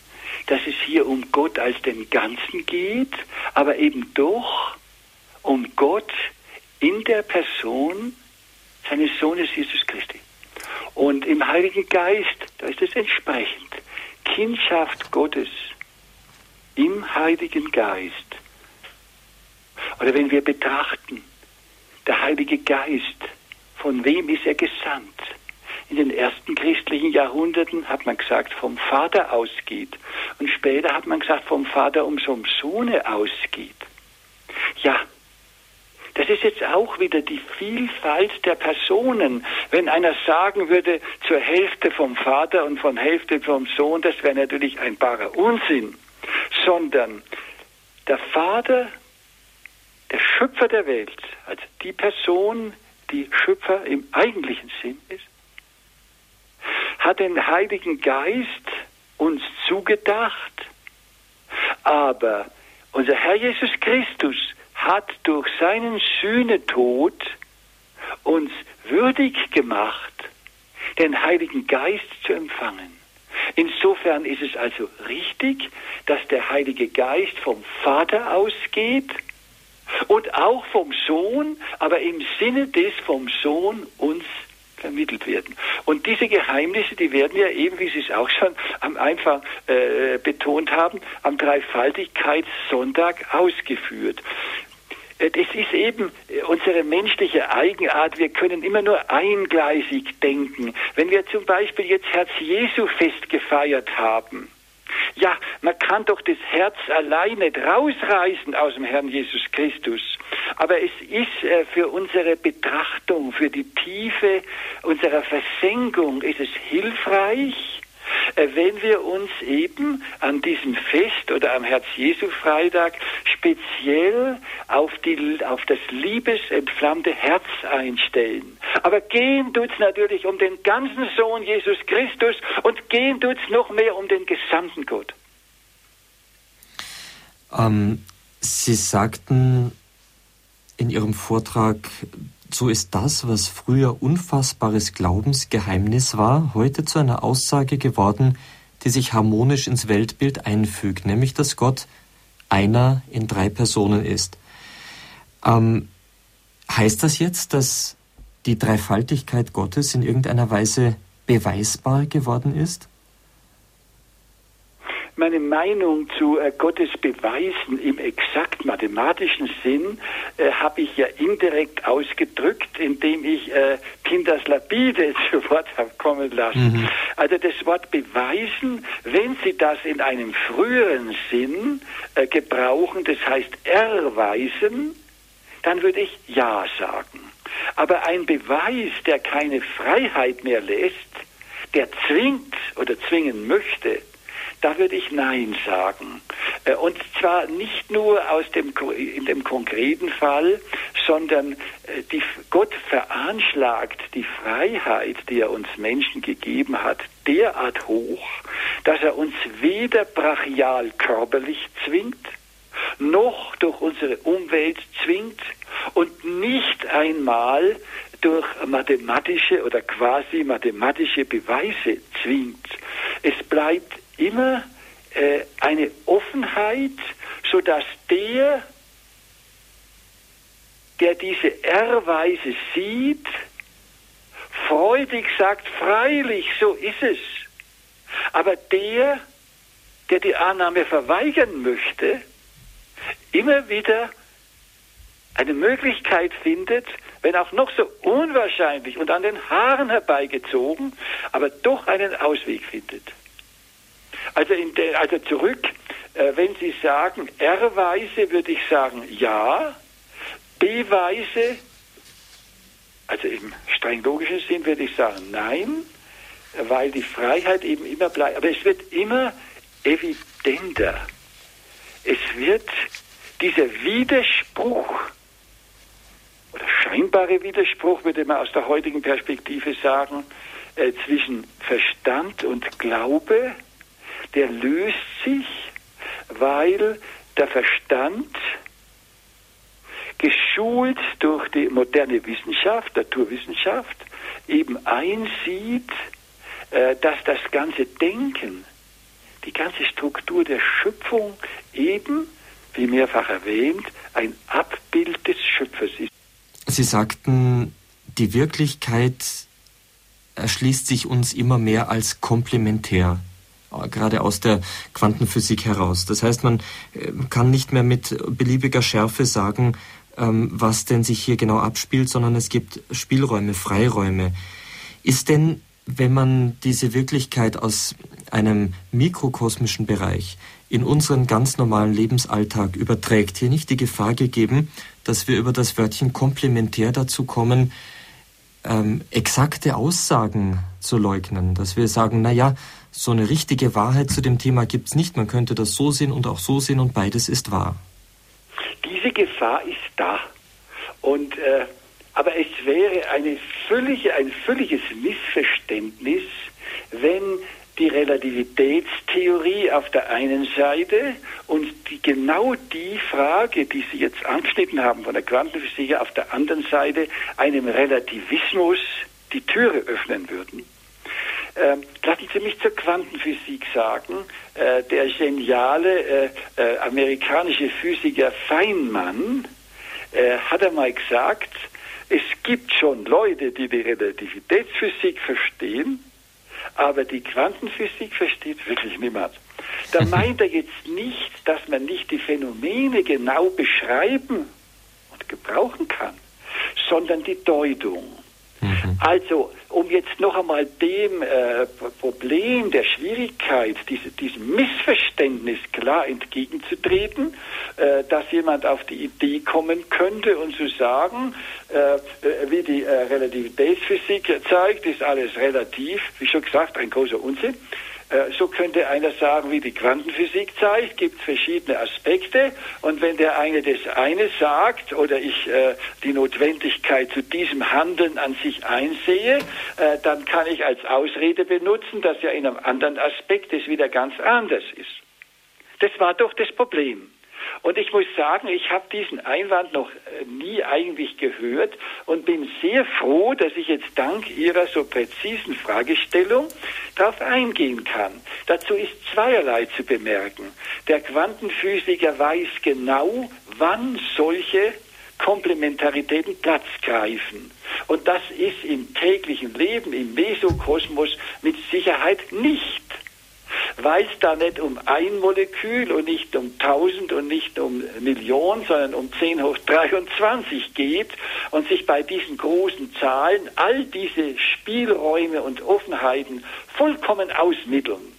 dass es hier um Gott als den Ganzen geht, aber eben doch um Gott in der Person seines Sohnes Jesus Christi. Und im Heiligen Geist, da ist es entsprechend. Kindschaft Gottes im Heiligen Geist. Oder wenn wir betrachten, der Heilige Geist, von wem ist er gesandt? In den ersten christlichen Jahrhunderten hat man gesagt, vom Vater ausgeht. Und später hat man gesagt, vom Vater um zum Sohne ausgeht. Ja, das ist jetzt auch wieder die Vielfalt der Personen. Wenn einer sagen würde, zur Hälfte vom Vater und von Hälfte vom Sohn, das wäre natürlich ein barer Unsinn. Sondern der Vater, der Schöpfer der Welt, also die Person, die Schöpfer im eigentlichen Sinn ist, hat den Heiligen Geist uns zugedacht, aber unser Herr Jesus Christus hat durch seinen Sühnetod uns würdig gemacht, den Heiligen Geist zu empfangen. Insofern ist es also richtig, dass der Heilige Geist vom Vater ausgeht und auch vom Sohn, aber im Sinne des vom Sohn uns vermittelt werden. Und diese Geheimnisse, die werden ja eben, wie Sie es auch schon am Anfang äh, betont haben, am Dreifaltigkeitssonntag ausgeführt. Äh, das ist eben äh, unsere menschliche Eigenart. Wir können immer nur eingleisig denken. Wenn wir zum Beispiel jetzt Herz Jesu Fest gefeiert haben, ja, man kann doch das Herz alleine nicht rausreißen aus dem Herrn Jesus Christus. Aber es ist äh, für unsere Betrachtung, für die Tiefe unserer Versenkung, ist es hilfreich, wenn wir uns eben an diesem Fest oder am Herz-Jesu-Freitag speziell auf, die, auf das liebesentflammte Herz einstellen. Aber gehen tut's natürlich um den ganzen Sohn Jesus Christus und gehen tut's noch mehr um den gesamten Gott. Ähm, Sie sagten in Ihrem Vortrag, so ist das, was früher unfassbares Glaubensgeheimnis war, heute zu einer Aussage geworden, die sich harmonisch ins Weltbild einfügt, nämlich dass Gott einer in drei Personen ist. Ähm, heißt das jetzt, dass die Dreifaltigkeit Gottes in irgendeiner Weise beweisbar geworden ist? Meine Meinung zu äh, Gottes Beweisen im exakt mathematischen Sinn äh, habe ich ja indirekt ausgedrückt, indem ich äh, Pindars Lapide zu Wort habe kommen lassen. Mhm. Also das Wort beweisen, wenn Sie das in einem früheren Sinn äh, gebrauchen, das heißt erweisen, dann würde ich ja sagen. Aber ein Beweis, der keine Freiheit mehr lässt, der zwingt oder zwingen möchte, da würde ich Nein sagen. Äh, und zwar nicht nur aus dem, in dem konkreten Fall, sondern äh, die, Gott veranschlagt die Freiheit, die er uns Menschen gegeben hat, derart hoch, dass er uns weder brachial körperlich zwingt, noch durch unsere Umwelt zwingt und nicht einmal durch mathematische oder quasi mathematische Beweise zwingt. Es bleibt immer äh, eine Offenheit, sodass der, der diese Erweise sieht, freudig sagt, freilich, so ist es. Aber der, der die Annahme verweigern möchte, immer wieder eine Möglichkeit findet, wenn auch noch so unwahrscheinlich und an den Haaren herbeigezogen, aber doch einen Ausweg findet. Also, de, also zurück, äh, wenn Sie sagen R-Weise, würde ich sagen ja. B-Weise, also im streng logischen Sinn würde ich sagen nein, weil die Freiheit eben immer bleibt. Aber es wird immer evidenter. Es wird dieser Widerspruch oder scheinbare Widerspruch, würde man aus der heutigen Perspektive sagen, äh, zwischen Verstand und Glaube, der löst sich, weil der Verstand geschult durch die moderne Wissenschaft, Naturwissenschaft, eben einsieht, äh, dass das ganze Denken, die ganze Struktur der Schöpfung eben wie mehrfach erwähnt, ein Abbild des Schöpfers ist. Sie sagten, die Wirklichkeit erschließt sich uns immer mehr als komplementär, gerade aus der Quantenphysik heraus. Das heißt, man äh, kann nicht mehr mit beliebiger Schärfe sagen, ähm, was denn sich hier genau abspielt, sondern es gibt Spielräume, Freiräume. Ist denn, wenn man diese Wirklichkeit aus einem mikrokosmischen Bereich in unseren ganz normalen Lebensalltag überträgt, hier nicht die Gefahr gegeben, dass wir über das Wörtchen komplementär dazu kommen, ähm, exakte Aussagen zu leugnen, dass wir sagen, na ja, so eine richtige Wahrheit zu dem Thema gibt es nicht, man könnte das so sehen und auch so sehen und beides ist wahr. Diese Gefahr ist da. Und, äh, aber es wäre eine völlige, ein völliges Missverständnis, wenn die Relativitätstheorie auf der einen Seite und die, genau die Frage, die Sie jetzt angeschnitten haben von der Quantenphysik auf der anderen Seite, einem Relativismus die Türe öffnen würden. Ähm, lassen Sie mich zur Quantenphysik sagen. Äh, der geniale äh, äh, amerikanische Physiker Feynman hat einmal gesagt, es gibt schon Leute, die die Relativitätsphysik verstehen, aber die Quantenphysik versteht wirklich niemand. Da meint er jetzt nicht, dass man nicht die Phänomene genau beschreiben und gebrauchen kann, sondern die Deutung. Mhm. Also, um jetzt noch einmal dem äh, Problem der Schwierigkeit, diese, diesem Missverständnis klar entgegenzutreten, äh, dass jemand auf die Idee kommen könnte und zu sagen, äh, äh wie die äh, Relativitätsphysik zeigt, ist alles relativ, wie schon gesagt, ein großer Unsinn. Äh, so könnte einer sagen, wie die Quantenphysik zeigt, gibt es verschiedene Aspekte und wenn der eine das eine sagt oder ich äh, die Notwendigkeit zu diesem Handeln an sich einsehe, äh, dann kann ich als Ausrede benutzen, dass ja in einem anderen Aspekt es wieder ganz anders ist. Das war doch das Problem. Und ich muss sagen, ich habe diesen Einwand noch äh, nie eigentlich gehört und bin sehr froh, dass ich jetzt dank Ihrer so präzisen Fragestellung darauf eingehen kann. Dazu ist zweierlei zu bemerken. Der Quantenphysiker weiß genau, wann solche Komplementaritäten Platz greifen. Und das ist im täglichen Leben, im Mesokosmos mit Sicherheit nicht weil es da nicht um ein Molekül und nicht um tausend und nicht um Millionen, sondern um 10 hoch 23 geht und sich bei diesen großen Zahlen all diese Spielräume und Offenheiten vollkommen ausmitteln.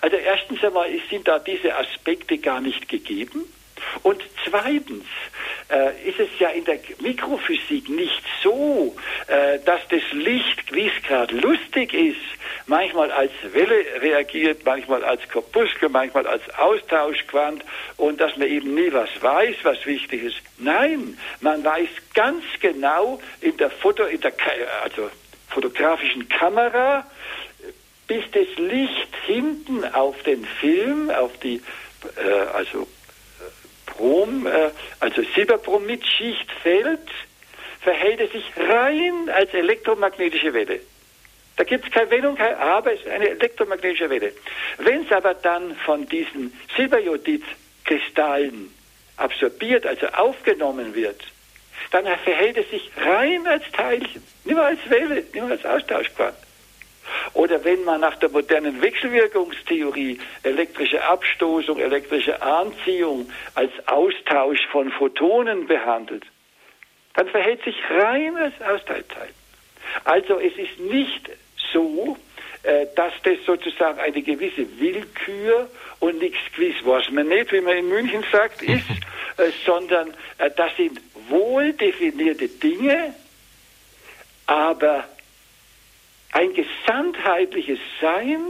Also erstens einmal sind da diese Aspekte gar nicht gegeben. Und zweitens äh, ist es ja in der Mikrophysik nicht so, äh, dass das Licht, wie es gerade lustig ist, manchmal als Welle reagiert, manchmal als Korpuskel, manchmal als Austauschquant und dass man eben nie was weiß, was wichtig ist. Nein, man weiß ganz genau in der Foto, in der also fotografischen Kamera, bis das Licht hinten auf den Film, auf die äh, also Brom, äh, also Silberbromid-Schicht fällt, verhält es sich rein als elektromagnetische Welle. Da gibt es keine Wellung, aber es ist eine elektromagnetische Welle. Wenn es aber dann von diesen Silberjodid-Kristallen absorbiert, also aufgenommen wird, dann verhält es sich rein als Teilchen, nicht mehr als Welle, nicht mehr als Austauschquant. Oder wenn man nach der modernen Wechselwirkungstheorie elektrische Abstoßung, elektrische Anziehung als Austausch von Photonen behandelt, dann verhält sich rein als Austeilzeit. Also es ist nicht so, äh, dass das sozusagen eine gewisse Willkür und nichts gewiss, was man nicht, wie man in München sagt, ist, äh, sondern äh, das sind wohl definierte Dinge, aber ein gesamtheitliches Sein,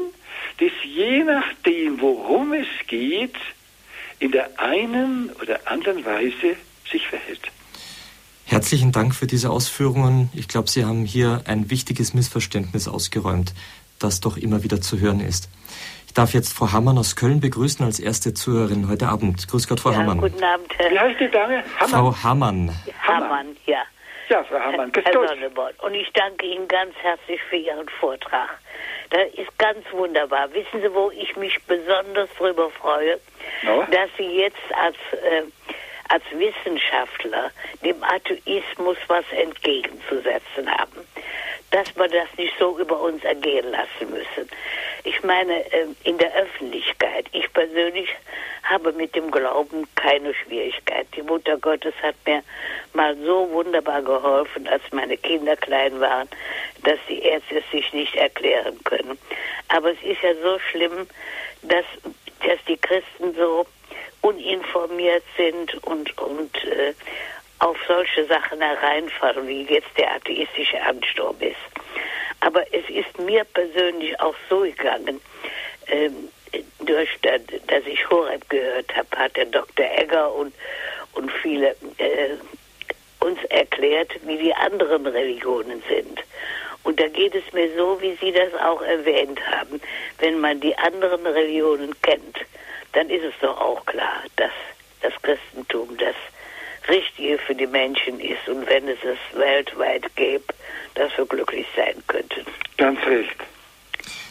das je nachdem, worum es geht, in der einen oder anderen Weise sich verhält. Herzlichen Dank für diese Ausführungen. Ich glaube, Sie haben hier ein wichtiges Missverständnis ausgeräumt, das doch immer wieder zu hören ist. Ich darf jetzt Frau Hammann aus Köln begrüßen als erste Zuhörerin heute Abend. Grüß Gott, Frau ja, Hammann. Guten Abend. Wie heißt die Dame? Hammann. Frau Hammann. Hammann, ja. Ja, Frau. Herr Sonneborn. Und ich danke Ihnen ganz herzlich für Ihren Vortrag. Das ist ganz wunderbar. Wissen Sie, wo ich mich besonders darüber freue? No? Dass Sie jetzt als, äh, als Wissenschaftler dem Atheismus was entgegenzusetzen haben. Dass wir das nicht so über uns ergehen lassen müssen. Ich meine, äh, in der Öffentlichkeit, ich persönlich habe mit dem Glauben keine Schwierigkeit. Die Mutter Gottes hat mir mal so wunderbar geholfen, als meine Kinder klein waren, dass die Ärzte es sich nicht erklären können. Aber es ist ja so schlimm, dass, dass die Christen so uninformiert sind und, und äh, auf solche Sachen hereinfallen, wie jetzt der atheistische Ansturm ist. Aber es ist mir persönlich auch so gegangen, ähm, durch, dass ich Horeb gehört habe, hat der Dr. Egger und, und viele äh, uns erklärt, wie die anderen Religionen sind. Und da geht es mir so, wie Sie das auch erwähnt haben. Wenn man die anderen Religionen kennt, dann ist es doch auch klar, dass das Christentum das Richtige für die Menschen ist und wenn es es weltweit gäbe, dass wir glücklich sein könnten. Ganz recht.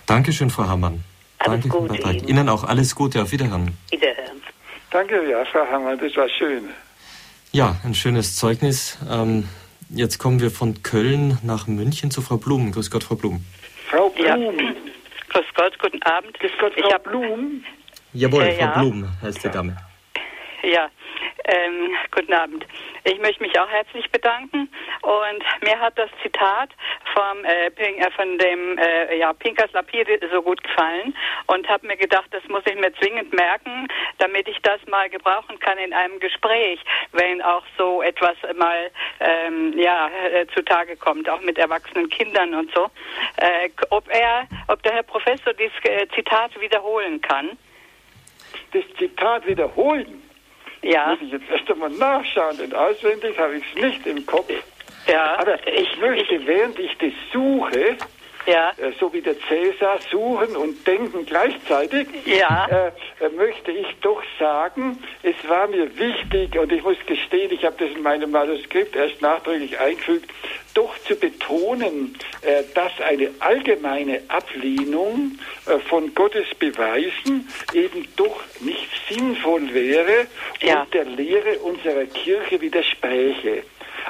Dankeschön, Frau Hammann. Alles Danke Gute. Ihnen. Ihnen auch alles Gute, auf Wiederhören. Wiederhören. Danke, ja, Frau Hammer, das war schön. Ja, ein schönes Zeugnis. Ähm, jetzt kommen wir von Köln nach München zu Frau Blum. Grüß Gott, Frau Blum. Frau Ja. Blum. Grüß Gott, guten Abend. Grüß Gott, ich Frau hab, Blum. Jawohl, Äh, Frau ja. Blum heißt die Dame. Ja, ähm, guten Abend. Ich möchte mich auch herzlich bedanken und mir hat das Zitat vom äh, Pink, äh, von dem äh, ja, Pinkas Lapide so gut gefallen und habe mir gedacht, das muss ich mir zwingend merken, damit ich das mal gebrauchen kann in einem Gespräch, wenn auch so etwas mal ähm, ja äh, zutage kommt, auch mit erwachsenen Kindern und so. Äh, ob er, ob der Herr Professor dieses äh, Zitat wiederholen kann? Das Zitat wiederholen. Ja. Muss ich jetzt erst einmal nachschauen, denn auswendig habe ich es nicht im Kopf. Ja, Aber ich möchte, während ich das suche, ja, äh, so wie der Cäsar, suchen und denken gleichzeitig, Ja. äh, äh, möchte ich doch sagen, es war mir wichtig, und ich muss gestehen, ich habe das in meinem Manuskript erst nachträglich eingefügt, doch zu betonen, äh, dass eine allgemeine Ablehnung äh, von Gottes Beweisen eben doch nicht sinnvoll wäre Ja. und der Lehre unserer Kirche widerspräche.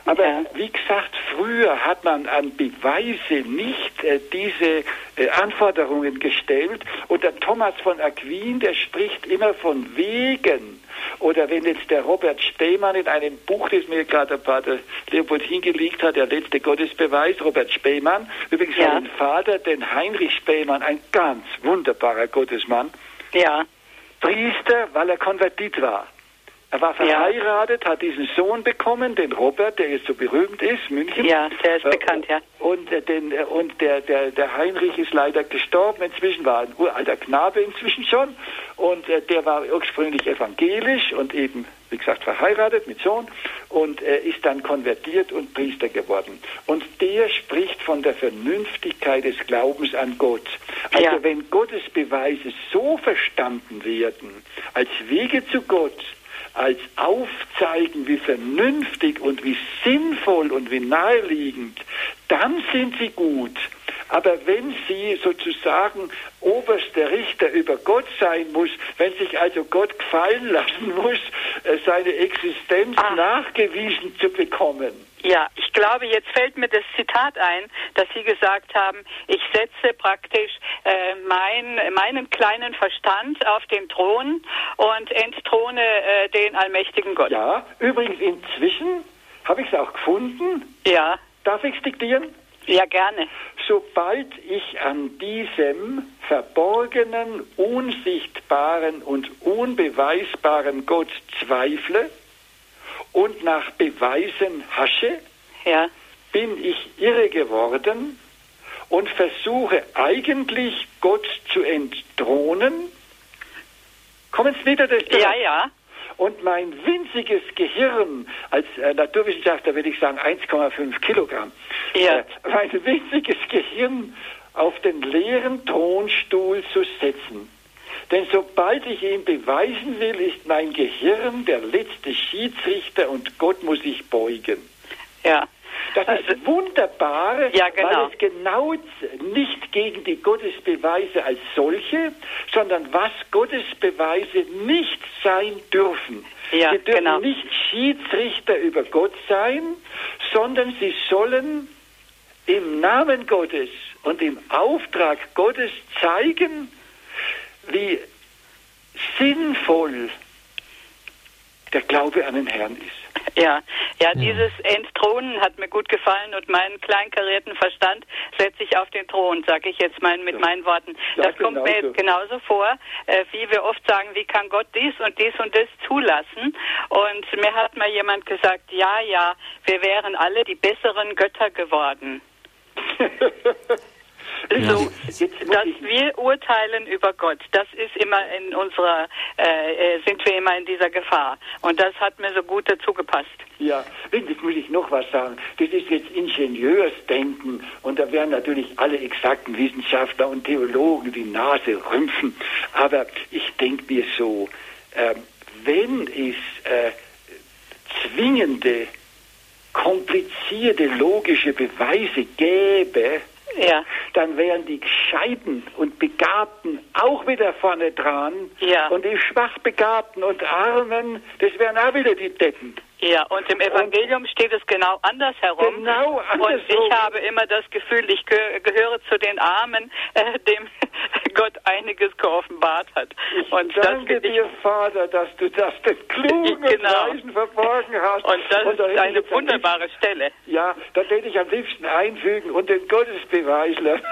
Aber Ja. wie gesagt, früher hat man an Beweise nicht äh, diese äh, Anforderungen gestellt. Und der Thomas von Aquin, der spricht immer von Wegen. Oder wenn jetzt der Robert Spemann in einem Buch, das mir gerade der Pater Leopold hingelegt hat, der letzte Gottesbeweis, Robert Spemann, übrigens Ja. seinen Vater, den Heinrich Spemann, ein ganz wunderbarer Gottesmann, ja, Priester, weil er konvertit war. Er war Ja. verheiratet, hat diesen Sohn bekommen, den Robert, der jetzt so berühmt ist, München. ja, der ist Äh, bekannt, ja. Und, äh, den, äh, und der, der, der Heinrich ist leider gestorben. Inzwischen war ein uralter Knabe inzwischen schon. Und äh, der war ursprünglich evangelisch und eben, wie gesagt, verheiratet mit Sohn und äh, ist dann konvertiert und Priester geworden. Und der spricht von der Vernünftigkeit des Glaubens an Gott. Also Ja. wenn Gottes Beweise so verstanden werden, als Wege zu Gott, als aufzeigen, wie vernünftig und wie sinnvoll und wie naheliegend, dann sind sie gut. Aber wenn sie sozusagen oberster Richter über Gott sein muss, wenn sich also Gott gefallen lassen muss, äh, seine Existenz Ah. nachgewiesen zu bekommen, Ja, ich glaube, jetzt fällt mir das Zitat ein, dass Sie gesagt haben, ich setze praktisch äh, mein, meinen kleinen Verstand auf den Thron und entthrone äh, den allmächtigen Gott. ja, übrigens inzwischen habe ich es auch gefunden, ja, darf ich es diktieren? Ja, gerne. Sobald ich an diesem verborgenen, unsichtbaren und unbeweisbaren Gott zweifle und nach Beweisen hasche, Ja, bin ich irre geworden und versuche eigentlich Gott zu entthronen. Kommen Sie wieder das ja, ja. Und mein winziges Gehirn, als äh, Naturwissenschaftler würde ich sagen 1,5 Kilogramm, Ja. äh, mein winziges Gehirn auf den leeren Thronstuhl zu setzen. Denn sobald ich ihm beweisen will, ist mein Gehirn der letzte Schiedsrichter und Gott muss sich beugen. Ja. Das ist Also- wunderbar, Ja, genau. weil es genau nicht gegen die Gottesbeweise als solche, sondern was Gottesbeweise nicht sein dürfen. Ja, sie dürfen genau. nicht Schiedsrichter über Gott sein, sondern sie sollen im Namen Gottes und im Auftrag Gottes zeigen, wie sinnvoll der Glaube an den Herrn ist. Ja, ja, dieses Entthronen hat mir gut gefallen und meinen kleinkarierten Verstand setze ich auf den Thron, sage ich jetzt mal mit meinen Worten. Ja, das kommt mir genauso. jetzt genauso vor, äh, wie wir oft sagen, wie kann Gott dies und dies und das zulassen? Und mir hat mal jemand gesagt, ja, ja, wir wären alle die besseren Götter geworden. So, muss dass wir urteilen über Gott, das ist immer in unserer, äh, äh, sind wir immer in dieser Gefahr. Und das hat mir so gut dazu gepasst. ja, jetzt muss ich noch was sagen. Das ist jetzt Ingenieursdenken und da werden natürlich alle exakten Wissenschaftler und Theologen die Nase rümpfen. Aber ich denke mir so, ähm, wenn es äh, zwingende, komplizierte, logische Beweise gäbe, Ja, dann wären die Gescheiten und Begabten auch wieder vorne dran. Ja. Und die Schwachbegabten und Armen, das wären auch wieder die Deppen. ja. Und im Evangelium steht es genau andersherum. Genau Und andersrum. ich habe immer das Gefühl, ich geh gehöre zu den Armen, äh, dem Gott einiges geoffenbart hat. Ich und danke ich, dir, Vater, dass du das den Klugen Genau. und Weisen verborgen hast. und das da ist ich eine wunderbare Stelle. Ja, da hätte ich am liebsten einfügen und den Gottesbeweisler.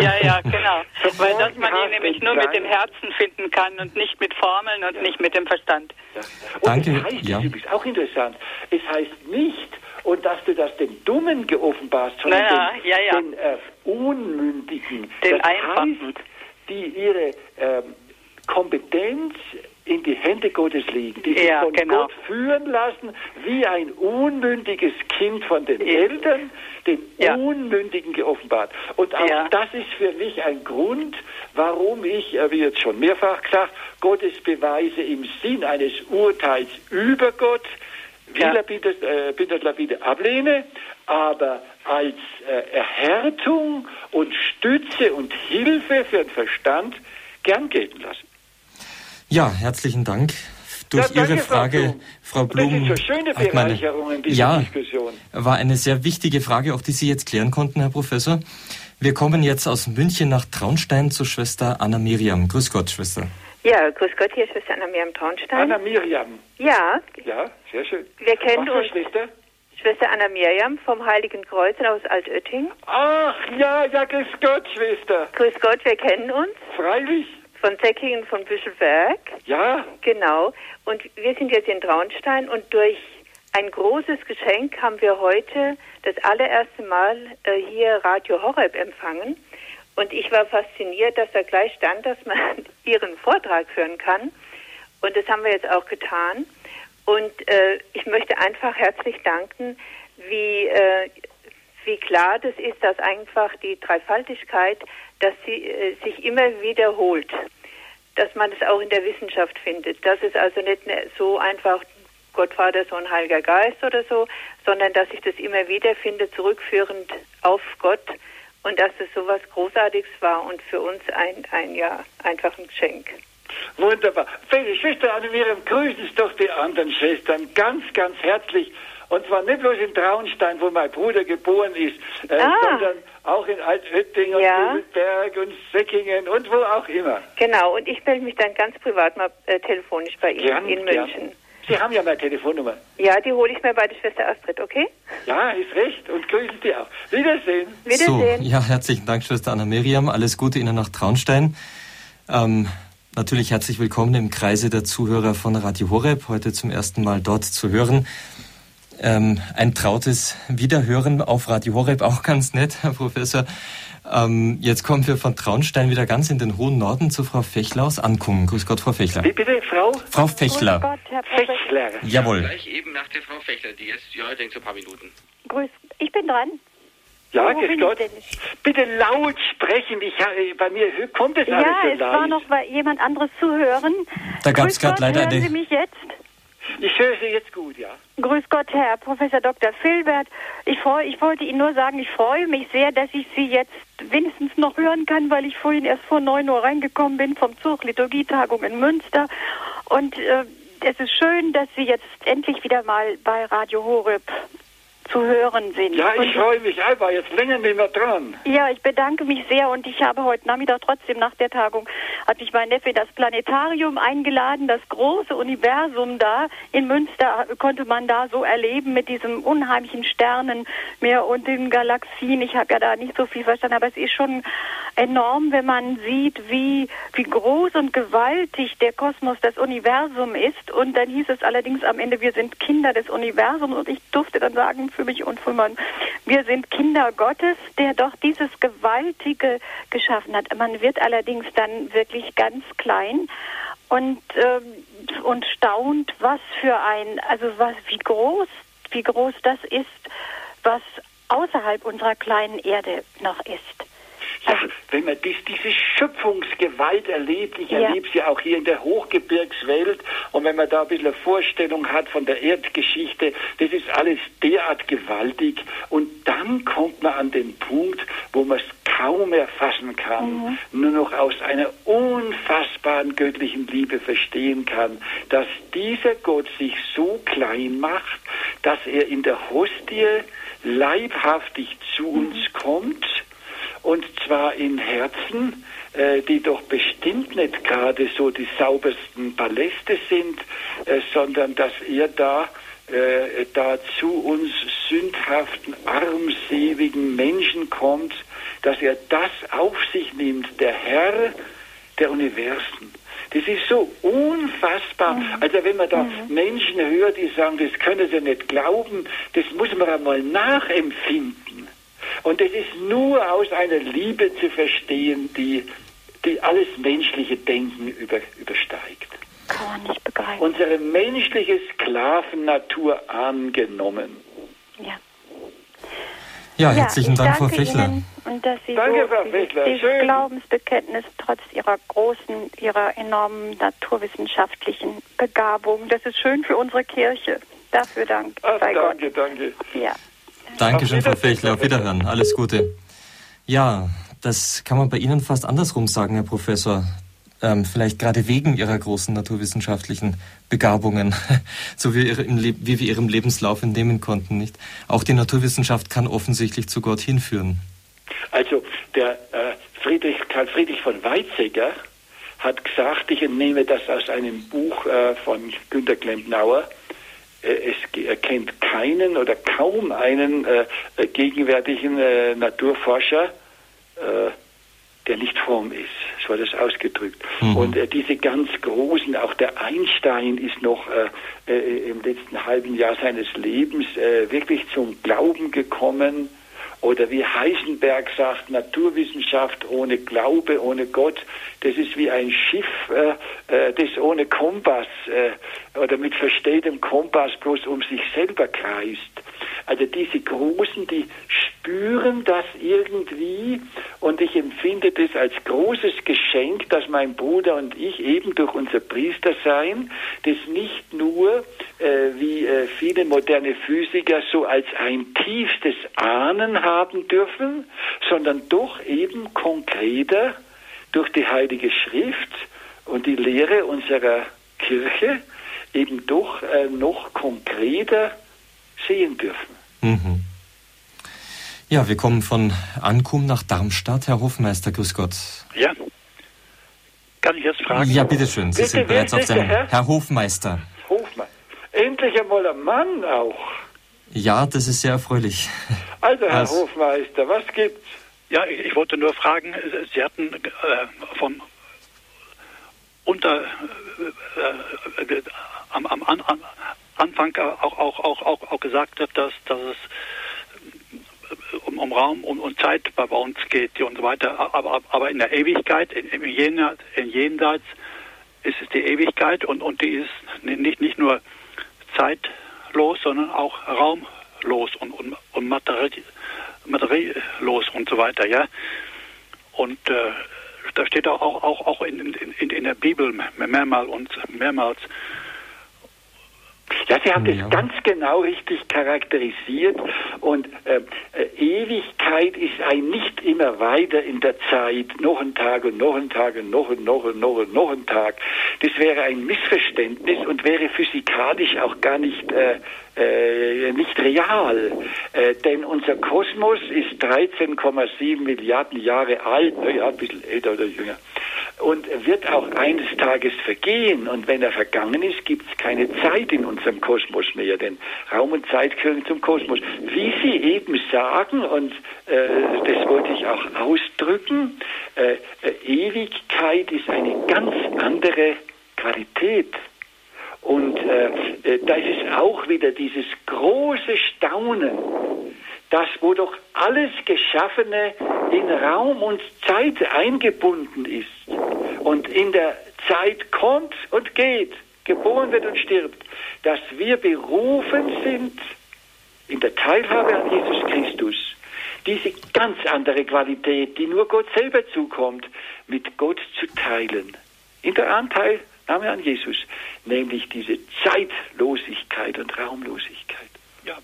Ja, ja, genau. Weil dass Verborgen man ihn nämlich nur mit dem. Herzen finden kann und nicht mit Formeln und nicht mit dem Verstand. Ja. Und Danke, es heißt, ja. das ist übrigens auch interessant, es heißt nicht, und dass du das den Dummen geoffenbarst, sondern Naja, den, ja, ja. den äh, Unmündigen. Den das Einfachen. heißt, die ihre ähm, Kompetenz in die Hände Gottes legen, die sich Ja, von genau. Gott führen lassen, wie ein unmündiges Kind von den Eltern, den Ja. Unmündigen geoffenbart. Und auch Ja. das ist für mich ein Grund, warum ich, äh, wie jetzt schon mehrfach gesagt, Gottes Beweise im Sinn eines Urteils über Gott Ja. wieder bitte, äh, lapide ablehne, aber als äh, Erhärtung und Stütze und Hilfe für den Verstand gern gelten lassen. Ja, herzlichen Dank. Durch Ja, Ihre Frau Frage, Blum. Frau Blum, so meine- ja, Diskussion. war eine sehr wichtige Frage, auch die Sie jetzt klären konnten, Herr Professor. Wir kommen jetzt aus München nach Traunstein zu Schwester Anna Miriam. Grüß Gott, Schwester. Ja, grüß Gott, hier ist Schwester Anna Miriam Traunstein. Anna Miriam. ja, Ja, sehr schön. wir kennen Was für uns. Schwester? Schwester Anna Miriam vom Heiligen Kreuz aus Altötting. Ach, ja, ja, grüß Gott, Schwester. Grüß Gott, wir kennen uns Freilich. von Säckingen von Büschelberg. Ja, Genau. Und wir sind jetzt in Traunstein und durch ein großes Geschenk haben wir heute das allererste Mal äh, hier Radio Horeb empfangen. Und ich war fasziniert, dass da gleich stand, dass man Ihren Vortrag hören kann. Und das haben wir jetzt auch getan. Und äh, ich möchte einfach herzlich danken, wie, äh, wie klar das ist, dass einfach die Dreifaltigkeit, dass sie äh, sich immer wiederholt dass man es auch in der Wissenschaft findet. Dass es also nicht so einfach Gott, Vater, Sohn, Heiliger Geist oder so, sondern dass ich das immer wieder finde, zurückführend auf Gott und dass es so was Großartiges war und für uns ein, ein ja, einfach ein Geschenk. wunderbar. Schwester Anna Miriam, grüßen Sie doch die anderen Schwestern ganz, ganz herzlich. Und zwar nicht bloß in Traunstein, wo mein Bruder geboren ist, äh, Ah. sondern auch in Altötting und Ja. Büdelberg und Säckingen und wo auch immer. Genau, und ich melde mich dann ganz privat mal äh, telefonisch bei Ihnen Gern, in. München. Sie haben ja meine Telefonnummer. Ja, die hole ich mir bei der Schwester Astrid, okay? Ja, ist recht. Und grüßen Sie auch. Wiedersehen. So, Wiedersehen. ja, herzlichen Dank, Schwester Anna Miriam. Alles Gute Ihnen nach Traunstein. Ähm, natürlich herzlich willkommen im Kreise der Zuhörer von Radio Horeb, heute zum ersten Mal dort zu hören. Ähm, ein trautes Wiederhören auf Radio Horeb, auch ganz nett, Herr Professor. Ähm, jetzt kommen wir von Traunstein wieder ganz in den hohen Norden zu Frau Fechler aus Ankungen. Grüß Gott, Frau Fechler. Wie bitte, Frau Frau Fechler. Grüß Gott, Herr. Fechler? Jawohl. Gleich eben nach der Frau Fechler, die jetzt, ja, ich denke so ein paar Minuten. Grüß. Ich bin dran. Ja, Wo grüß bin Gott. Bitte laut sprechen. Ich, bei mir kommt es alles Ja, so es leid. war noch jemand anderes zu hören. Da Grüß grad Gott, leider hören eine- Sie mich jetzt? Ich höre Sie jetzt gut, ja. Grüß Gott, Herr Professor Dr. Filbert. Ich, freu, ich wollte Ihnen nur sagen, ich freue mich sehr, dass ich Sie jetzt wenigstens noch hören kann, weil ich vorhin erst vor 9 Uhr reingekommen bin vom Zug Liturgietagung in Münster. Und äh, es ist schön, dass Sie jetzt endlich wieder mal bei Radio Horeb zu hören sind. Ja, ich freue mich, ich war jetzt länger nicht mehr dran. Ja, ich bedanke mich sehr und ich habe heute Nachmittag trotzdem nach der Tagung, hat mich mein Neffe das Planetarium eingeladen, das große Universum da in Münster konnte man da so erleben mit diesem unheimlichen Sternenmeer und den Galaxien. Ich habe ja da nicht so viel verstanden, aber es ist schon enorm, wenn man sieht, wie, wie groß und gewaltig der Kosmos, das Universum ist. Und dann hieß es allerdings am Ende, wir sind Kinder des Universums und ich durfte dann sagen, für mich und für meinen, wir sind Kinder Gottes, der doch dieses Gewaltige geschaffen hat. Man wird allerdings dann wirklich ganz klein und, ähm, und staunt, was für ein, also was, wie groß, wie groß das ist, was außerhalb unserer kleinen Erde noch ist. Ja, wenn man dies, diese Schöpfungsgewalt erlebt, ich Ja. erlebe sie auch hier in der Hochgebirgswelt. Und wenn man da ein bisschen eine Vorstellung hat von der Erdgeschichte, das ist alles derart gewaltig. Und dann kommt man an den Punkt, wo man es kaum erfassen kann, nur noch aus einer unfassbaren göttlichen Liebe verstehen kann, dass dieser Gott sich so klein macht, dass er in der Hostie leibhaftig zu uns kommt und zwar in Herzen, äh, die doch bestimmt nicht gerade so die saubersten Paläste sind, äh, sondern dass er da, äh, da zu uns sündhaften, armseligen Menschen kommt, dass er das auf sich nimmt, der Herr der Universen. Das ist so unfassbar. Also wenn man da Menschen hört, die sagen, das können sie nicht glauben, das muss man einmal nachempfinden. Und das ist nur aus einer Liebe zu verstehen, die, die alles menschliche Denken über, übersteigt. Kann man nicht begreifen. Unsere menschliche Sklavennatur angenommen. ja. Ja, herzlichen ich Dank, Frau danke Fechler. Ihnen und dass Sie Danke, so Frau dieses, Fechler. dieses Schön. Glaubensbekenntnis trotz Ihrer großen, Ihrer enormen naturwissenschaftlichen Begabung, das ist schön für unsere Kirche. Dafür Dank Ach, danke, danke. Gott. Ja. Dankeschön, Frau Fechler. Auf. Wiederhören. Alles Gute. Ja, das kann man bei Ihnen fast andersrum sagen, Herr Professor. Ähm, vielleicht gerade wegen Ihrer großen naturwissenschaftlichen Begabungen, so wie, wie wir Ihrem Lebenslauf entnehmen konnten, nicht? Auch die Naturwissenschaft kann offensichtlich zu Gott hinführen. Also der äh, Friedrich, Karl Friedrich von Weizsäcker hat gesagt, ich entnehme das aus einem Buch äh, von Günter Klempnauer, es ge- er kennt keinen oder kaum einen äh, äh, gegenwärtigen äh, Naturforscher, äh, der nicht fromm ist. So war das ausgedrückt. Mhm. Und äh, diese ganz großen, auch der Einstein ist noch äh, äh, im letzten halben Jahr seines Lebens äh, wirklich zum Glauben gekommen. Oder wie Heisenberg sagt, Naturwissenschaft ohne Glaube, ohne Gott, das ist wie ein Schiff, äh, äh, das ohne Kompass äh, oder mit verstelltem Kompass bloß um sich selber kreist. Also diese Großen, die spüren das irgendwie und ich empfinde das als großes Geschenk, dass mein Bruder und ich eben durch unser Priestersein das nicht nur äh, wie äh, viele moderne Physiker so als ein tiefstes Ahnen haben dürfen, sondern doch eben konkreter durch die Heilige Schrift und die Lehre unserer Kirche eben doch äh, noch konkreter sehen dürfen. Mhm. Ja, wir kommen von Ankum nach Darmstadt. Herr Hofmeister, grüß Gott. Ja. Kann ich jetzt fragen? Ja, bitteschön. Sie Bitte, sind bereits auf der Sendung. Herr? Herr Hofmeister. Hofmann. Endlich einmal ein Mann auch. Ja, das ist sehr erfreulich. Also, Herr Was? Hofmeister, was gibt's? Ja, ich, ich wollte nur fragen, Sie hatten äh, vom unter äh, äh, am, am an, Anfang auch, auch, auch, auch, auch gesagt, dass, dass es um, um Raum und um, um Zeit bei uns geht und so weiter. Aber, aber in der Ewigkeit, in, in, Jenseits, in Jenseits ist es die Ewigkeit und, und die ist nicht, nicht nur zeitlos, sondern auch raumlos und, und, und materiell, materiellos und so weiter, ja. Und äh, da steht auch, auch, auch, auch in, in, in der Bibel mehrmals und mehrmals. Ja, Sie haben ja. das ganz genau richtig charakterisiert und äh, äh, Ewigkeit ist ein nicht immer weiter in der Zeit, noch ein Tag und noch ein Tag und noch und noch und noch und noch ein Tag. Das wäre ein Missverständnis und wäre physikalisch auch gar nicht äh, äh, nicht real. Äh, denn unser Kosmos ist 13,7 Milliarden Jahre alt, ja, ein bisschen älter oder jünger und wird auch eines Tages vergehen. Und wenn er vergangen ist, gibt es keine Zeit in unserem Kosmos mehr, denn Raum und Zeit gehören zum Kosmos. Wie Sie eben sagen, und äh, das wollte ich auch ausdrücken, äh, äh, Ewigkeit ist eine ganz andere Qualität. Und äh, äh da ist auch wieder dieses große Staunen, das, wo doch alles Geschaffene in Raum und Zeit eingebunden ist und in der Zeit kommt und geht, geboren wird und stirbt, dass wir berufen sind, in der Teilhabe an Jesus Christus, diese ganz andere Qualität, die nur Gott selber zukommt, mit Gott zu teilen. In der Anteilnahme an Jesus, nämlich diese Zeitlosigkeit und Raumlosigkeit. Ja,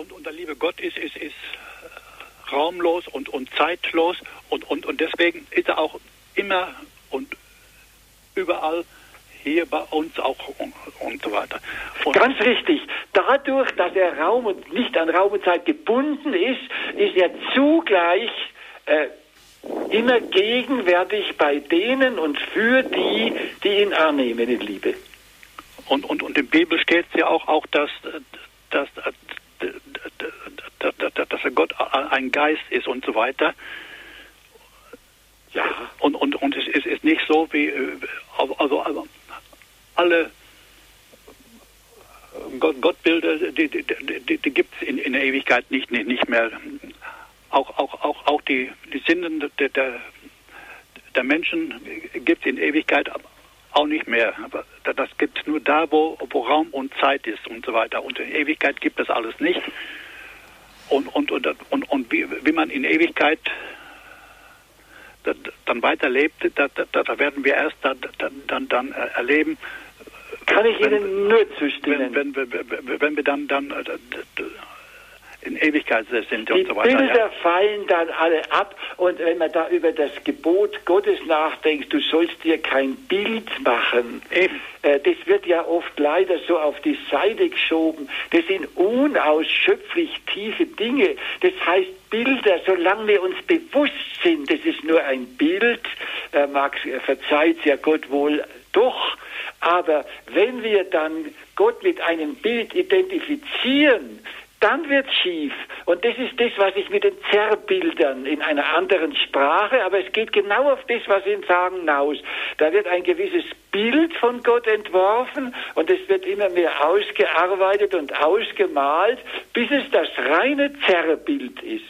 und, und der liebe Gott ist, ist, ist äh, raumlos und, und zeitlos und, und, und deswegen ist er auch immer und überall hier bei uns auch und, und so weiter. Und Ganz richtig. Dadurch, dass er Raum und nicht an Raum und Zeit gebunden ist, ist er zugleich äh, immer gegenwärtig bei denen und für die, die ihn annehmen in Liebe. Und, und, und in der Bibel steht ja auch, auch dass, dass, dass, Gott ein Geist ist und so weiter. Ja. Und, und, und es ist, ist nicht so wie, also, also alle Gott, Gottbilder, die, die, die, die gibt es in, in der Ewigkeit nicht, nicht, nicht mehr. Auch, auch, auch, auch die, die Sinnen der, der, der Menschen gibt es in Ewigkeit auch nicht mehr. Aber das gibt es nur da, wo, wo Raum und Zeit ist und so weiter. Und in Ewigkeit gibt es alles nicht. Und, und, und, und, und wie, wie man in Ewigkeit dann weiterlebt, da, da, da werden wir erst dann, dann, dann erleben. Kann ich wenn, Ihnen nur zustimmen. Wenn, wenn, wenn, wenn wir dann, dann äh, in Ewigkeit sind die und so weiter. Die Bilder ja. fallen dann alle ab und wenn man da über das Gebot Gottes nachdenkt, du sollst dir kein Bild machen. Eben. Äh, das wird ja oft leider so auf die Seite geschoben. Das sind unausschöpflich tiefe Dinge. Das heißt Bilder, solange wir uns bewusst sind, das ist nur ein Bild, äh, mag, verzeiht ja Gott wohl doch, aber wenn wir dann Gott mit einem Bild identifizieren, dann wird schief. Und das ist das, was ich mit den Zerrbildern in einer anderen Sprache, aber es geht genau auf das, was Sie sagen, hinaus. Da wird ein gewisses Bild von Gott entworfen und es wird immer mehr ausgearbeitet und ausgemalt, bis es das reine Zerrbild ist.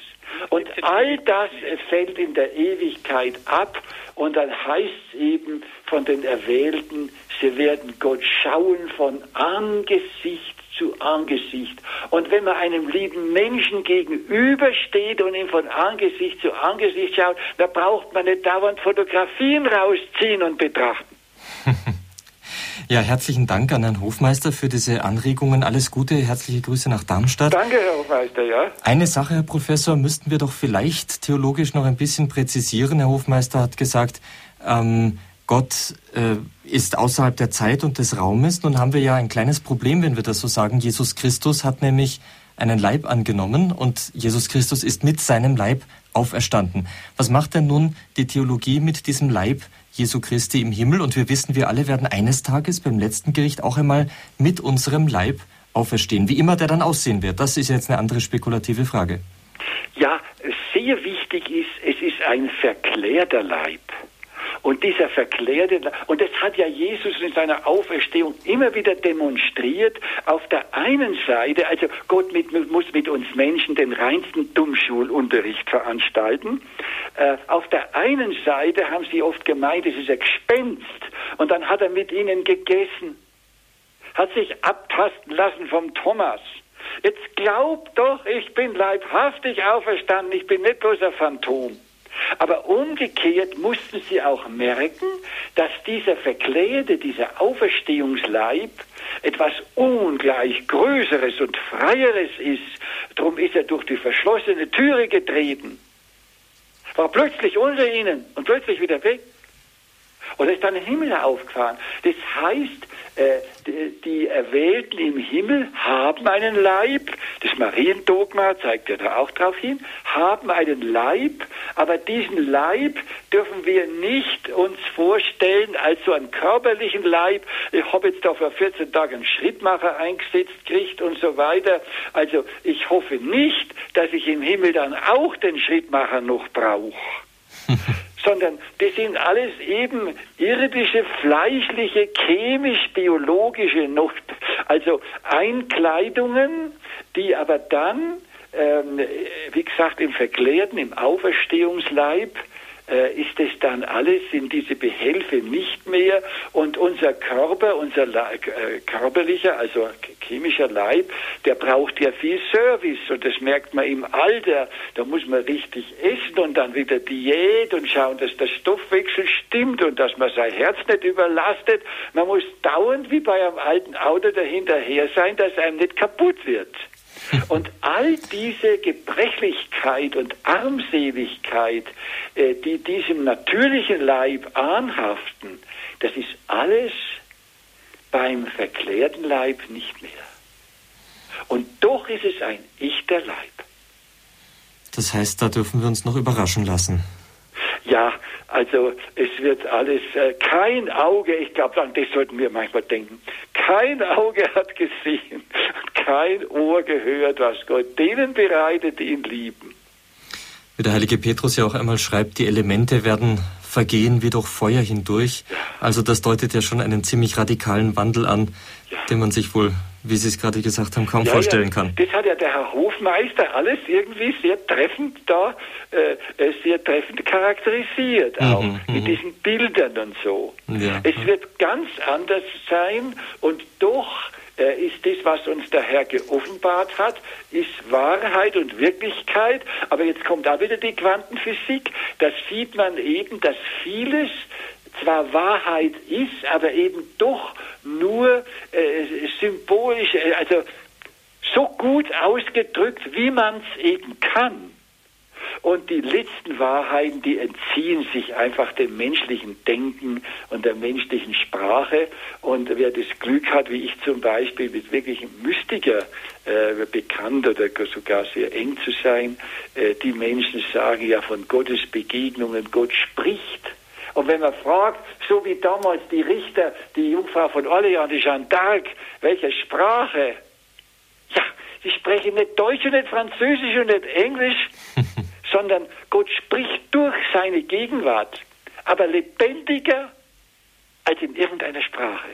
Und all das fällt in der Ewigkeit ab und dann heißt es eben von den Erwählten, sie werden Gott schauen von Angesicht zu Angesicht. Und wenn man einem lieben Menschen gegenübersteht und ihn von Angesicht zu Angesicht schaut, da braucht man nicht dauernd Fotografien rausziehen und betrachten. Ja, herzlichen Dank an Herrn Hofmeister für diese Anregungen. Alles Gute, herzliche Grüße nach Darmstadt. Danke, Herr Hofmeister, ja. Eine Sache, Herr Professor, müssten wir doch vielleicht theologisch noch ein bisschen präzisieren. Herr Hofmeister hat gesagt, ähm, Gott äh, ist außerhalb der Zeit und des Raumes. Nun haben wir ja ein kleines Problem, wenn wir das so sagen. Jesus Christus hat nämlich einen Leib angenommen und Jesus Christus ist mit seinem Leib auferstanden. Was macht denn nun die Theologie mit diesem Leib Jesu Christi im Himmel? Und wir wissen, wir alle werden eines Tages beim letzten Gericht auch einmal mit unserem Leib auferstehen. Wie immer der dann aussehen wird, das ist jetzt eine andere spekulative Frage. Ja, sehr wichtig ist, es ist ein verklärter Leib. Und dieser verklärte, und das hat ja Jesus in seiner Auferstehung immer wieder demonstriert. Auf der einen Seite, also Gott mit, muss mit uns Menschen den reinsten Dummschulunterricht veranstalten. Äh, auf der einen Seite haben sie oft gemeint, es ist ein Gespenst. Und dann hat er mit ihnen gegessen, hat sich abtasten lassen vom Thomas. Jetzt glaubt doch, ich bin leibhaftig auferstanden, ich bin nicht bloß ein Phantom. Aber umgekehrt mussten sie auch merken, dass dieser verklärte, dieser Auferstehungsleib etwas ungleich Größeres und Freieres ist. Darum ist er durch die verschlossene Türe getreten. War plötzlich unter ihnen und plötzlich wieder weg. Und ist dann im Himmel aufgefahren. Das heißt, äh, die, Erwählten im Himmel haben einen Leib, das Mariendogma zeigt ja da auch darauf hin, haben einen Leib, aber diesen Leib dürfen wir nicht uns vorstellen als so einen körperlichen Leib. Ich habe jetzt da vor 14 Tagen einen Schrittmacher eingesetzt kriegt und so weiter. Also ich hoffe nicht, dass ich im Himmel dann auch den Schrittmacher noch brauche. sondern das sind alles eben irdische, fleischliche, chemisch-biologische, noch, also Einkleidungen, die aber dann, ähm, wie gesagt, im verklärten, im Auferstehungsleib äh, ist es dann alles, sind diese Behelfe nicht mehr und unser Körper, unser Leib, äh, körperlicher, also chemischer Leib, der braucht ja viel Service und das merkt man im Alter. Da muss man richtig essen und dann wieder Diät und schauen, dass der Stoffwechsel stimmt und dass man sein Herz nicht überlastet. Man muss dauernd wie bei einem alten Auto dahinterher sein, dass einem nicht kaputt wird. Und all diese Gebrechlichkeit und Armseligkeit, äh, die diesem natürlichen Leib anhaften, das ist alles beim verklärten Leib nicht mehr. Und doch ist es ein echter Leib. Das heißt, da dürfen wir uns noch überraschen lassen. Ja, also es wird alles, äh, kein Auge, ich glaube, an das sollten wir manchmal denken, kein Auge hat gesehen, kein Ohr gehört, was Gott denen bereitet, die ihn lieben. Wie der heilige Petrus ja auch einmal schreibt, die Elemente werden vergehen wie durch Feuer hindurch. Also das deutet ja schon einen ziemlich radikalen Wandel an, ja. den man sich wohl, wie Sie es gerade gesagt haben, kaum ja, vorstellen ja. kann. Das hat ja der Herr Hofmeister alles irgendwie sehr treffend da, äh, äh sehr treffend charakterisiert, auch mhm, mit mhm. diesen Bildern und so. Es wird ganz anders sein und doch äh, ist das, was uns der Herr geoffenbart hat, ist Wahrheit und Wirklichkeit. Aber jetzt kommt da wieder die Quantenphysik. Da sieht man eben, dass vieles zwar Wahrheit ist, aber eben doch nur äh, symbolisch, äh, also so gut ausgedrückt, wie man es eben kann. Und die letzten Wahrheiten, die entziehen sich einfach dem menschlichen Denken und der menschlichen Sprache. Und wer das Glück hat, wie ich zum Beispiel, mit wirklichen Mystiker äh, bekannt oder sogar sehr eng zu sein, äh, die Menschen sagen ja von Gottes Begegnungen, Gott spricht. Und wenn man fragt, so wie damals die Richter, die Jungfrau von Orleans, die Jeanne d'Arc, welche Sprache? Ja, sie sprechen nicht Deutsch und nicht Französisch und nicht Englisch. sondern Gott spricht durch seine Gegenwart, aber lebendiger als in irgendeiner Sprache.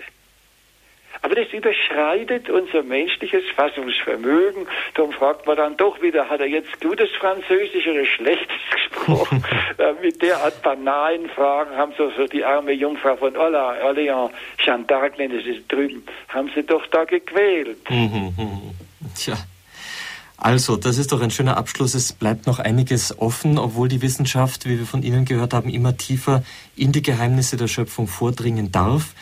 Aber das überschreitet unser menschliches Fassungsvermögen. Darum fragt man dann doch wieder, hat er jetzt gutes Französisch oder schlechtes gesprochen? Äh, mit derart banalen Fragen haben so, so die arme Jungfrau von Orléans, Jeanne d'Arc sie es drüben, haben sie doch da gequält. Mhm. Tja. Also, das ist doch ein schöner Abschluss. Es bleibt noch einiges offen, obwohl die Wissenschaft, wie wir von Ihnen gehört haben, immer tiefer in die Geheimnisse der Schöpfung vordringen darf.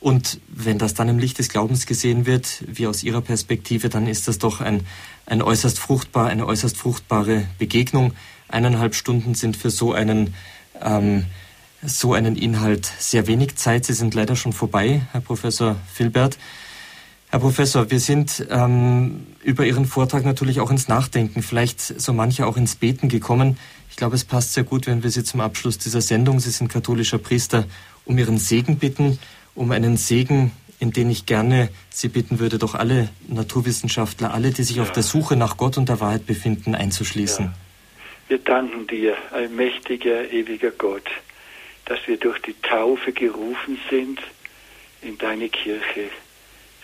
Und wenn das dann im Licht des Glaubens gesehen wird, wie aus Ihrer Perspektive, dann ist das doch ein, ein äußerst fruchtbar, eine äußerst fruchtbare Begegnung. Eineinhalb Stunden sind für so einen, ähm, so einen Inhalt sehr wenig Zeit. Sie sind leider schon vorbei, Herr Professor Filbert. Herr Professor, wir sind ähm, über Ihren Vortrag natürlich auch ins Nachdenken, vielleicht so manche auch ins Beten gekommen. Ich glaube, es passt sehr gut, wenn wir Sie zum Abschluss dieser Sendung, Sie sind katholischer Priester, um Ihren Segen bitten, um einen Segen, in den ich gerne Sie bitten würde, doch alle Naturwissenschaftler, alle, die sich ja. auf der Suche nach Gott und der Wahrheit befinden, einzuschließen. Ja. Wir danken dir, allmächtiger, ewiger Gott, dass wir durch die Taufe gerufen sind in deine Kirche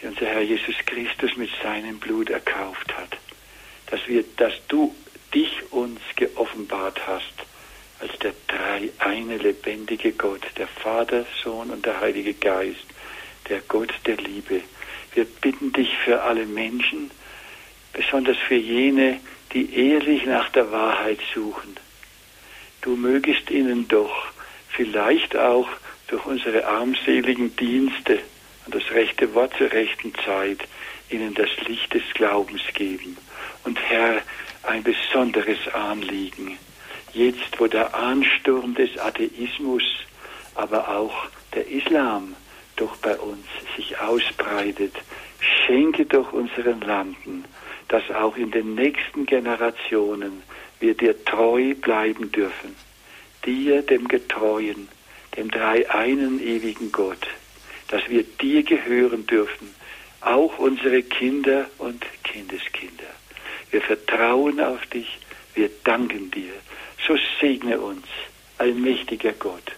die unser Herr Jesus Christus mit seinem Blut erkauft hat. Dass wir, dass du dich uns geoffenbart hast als der drei eine lebendige Gott, der Vater, Sohn und der Heilige Geist, der Gott der Liebe. Wir bitten dich für alle Menschen, besonders für jene, die ehrlich nach der Wahrheit suchen. du mögest ihnen doch vielleicht auch durch unsere armseligen Dienste und das rechte Wort zur rechten Zeit ihnen das Licht des Glaubens geben. Und Herr, ein besonderes Anliegen, jetzt wo der Ansturm des Atheismus, aber auch der Islam doch bei uns sich ausbreitet, schenke doch unseren Landen, dass auch in den nächsten Generationen wir dir treu bleiben dürfen, dir, dem Getreuen, dem dreieinen ewigen Gott, dass wir dir gehören dürfen, auch unsere Kinder und Kindeskinder. Wir vertrauen auf dich, wir danken dir. So segne uns, allmächtiger Gott.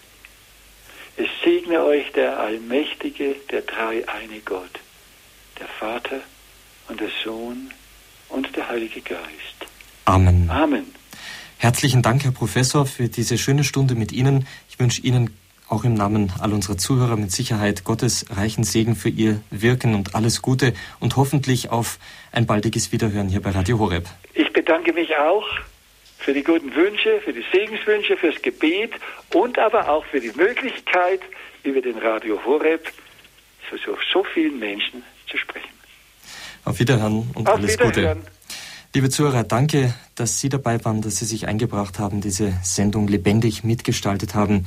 Es segne euch der allmächtige, der dreieine Gott, der Vater und der Sohn und der Heilige Geist. Amen. Amen. Herzlichen Dank, Herr Professor, für diese schöne Stunde mit Ihnen. Ich wünsche Ihnen auch im Namen all unserer Zuhörer mit Sicherheit Gottes reichen Segen für Ihr Wirken und alles Gute und hoffentlich auf ein baldiges Wiederhören hier bei Radio Horeb. Ich bedanke mich auch für die guten Wünsche, für die Segenswünsche, fürs Gebet und aber auch für die Möglichkeit, über den Radio Horeb zu so, so vielen Menschen zu sprechen. Auf Wiederhören und Auf alles Wiederhören. Gute. Liebe Zuhörer, danke, dass Sie dabei waren, dass Sie sich eingebracht haben, diese Sendung lebendig mitgestaltet haben.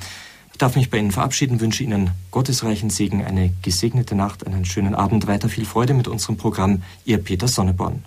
Ich darf mich bei Ihnen verabschieden, wünsche Ihnen gottesreichen Segen, eine gesegnete Nacht, einen schönen Abend, weiter viel Freude mit unserem Programm. Ihr Peter Sonneborn.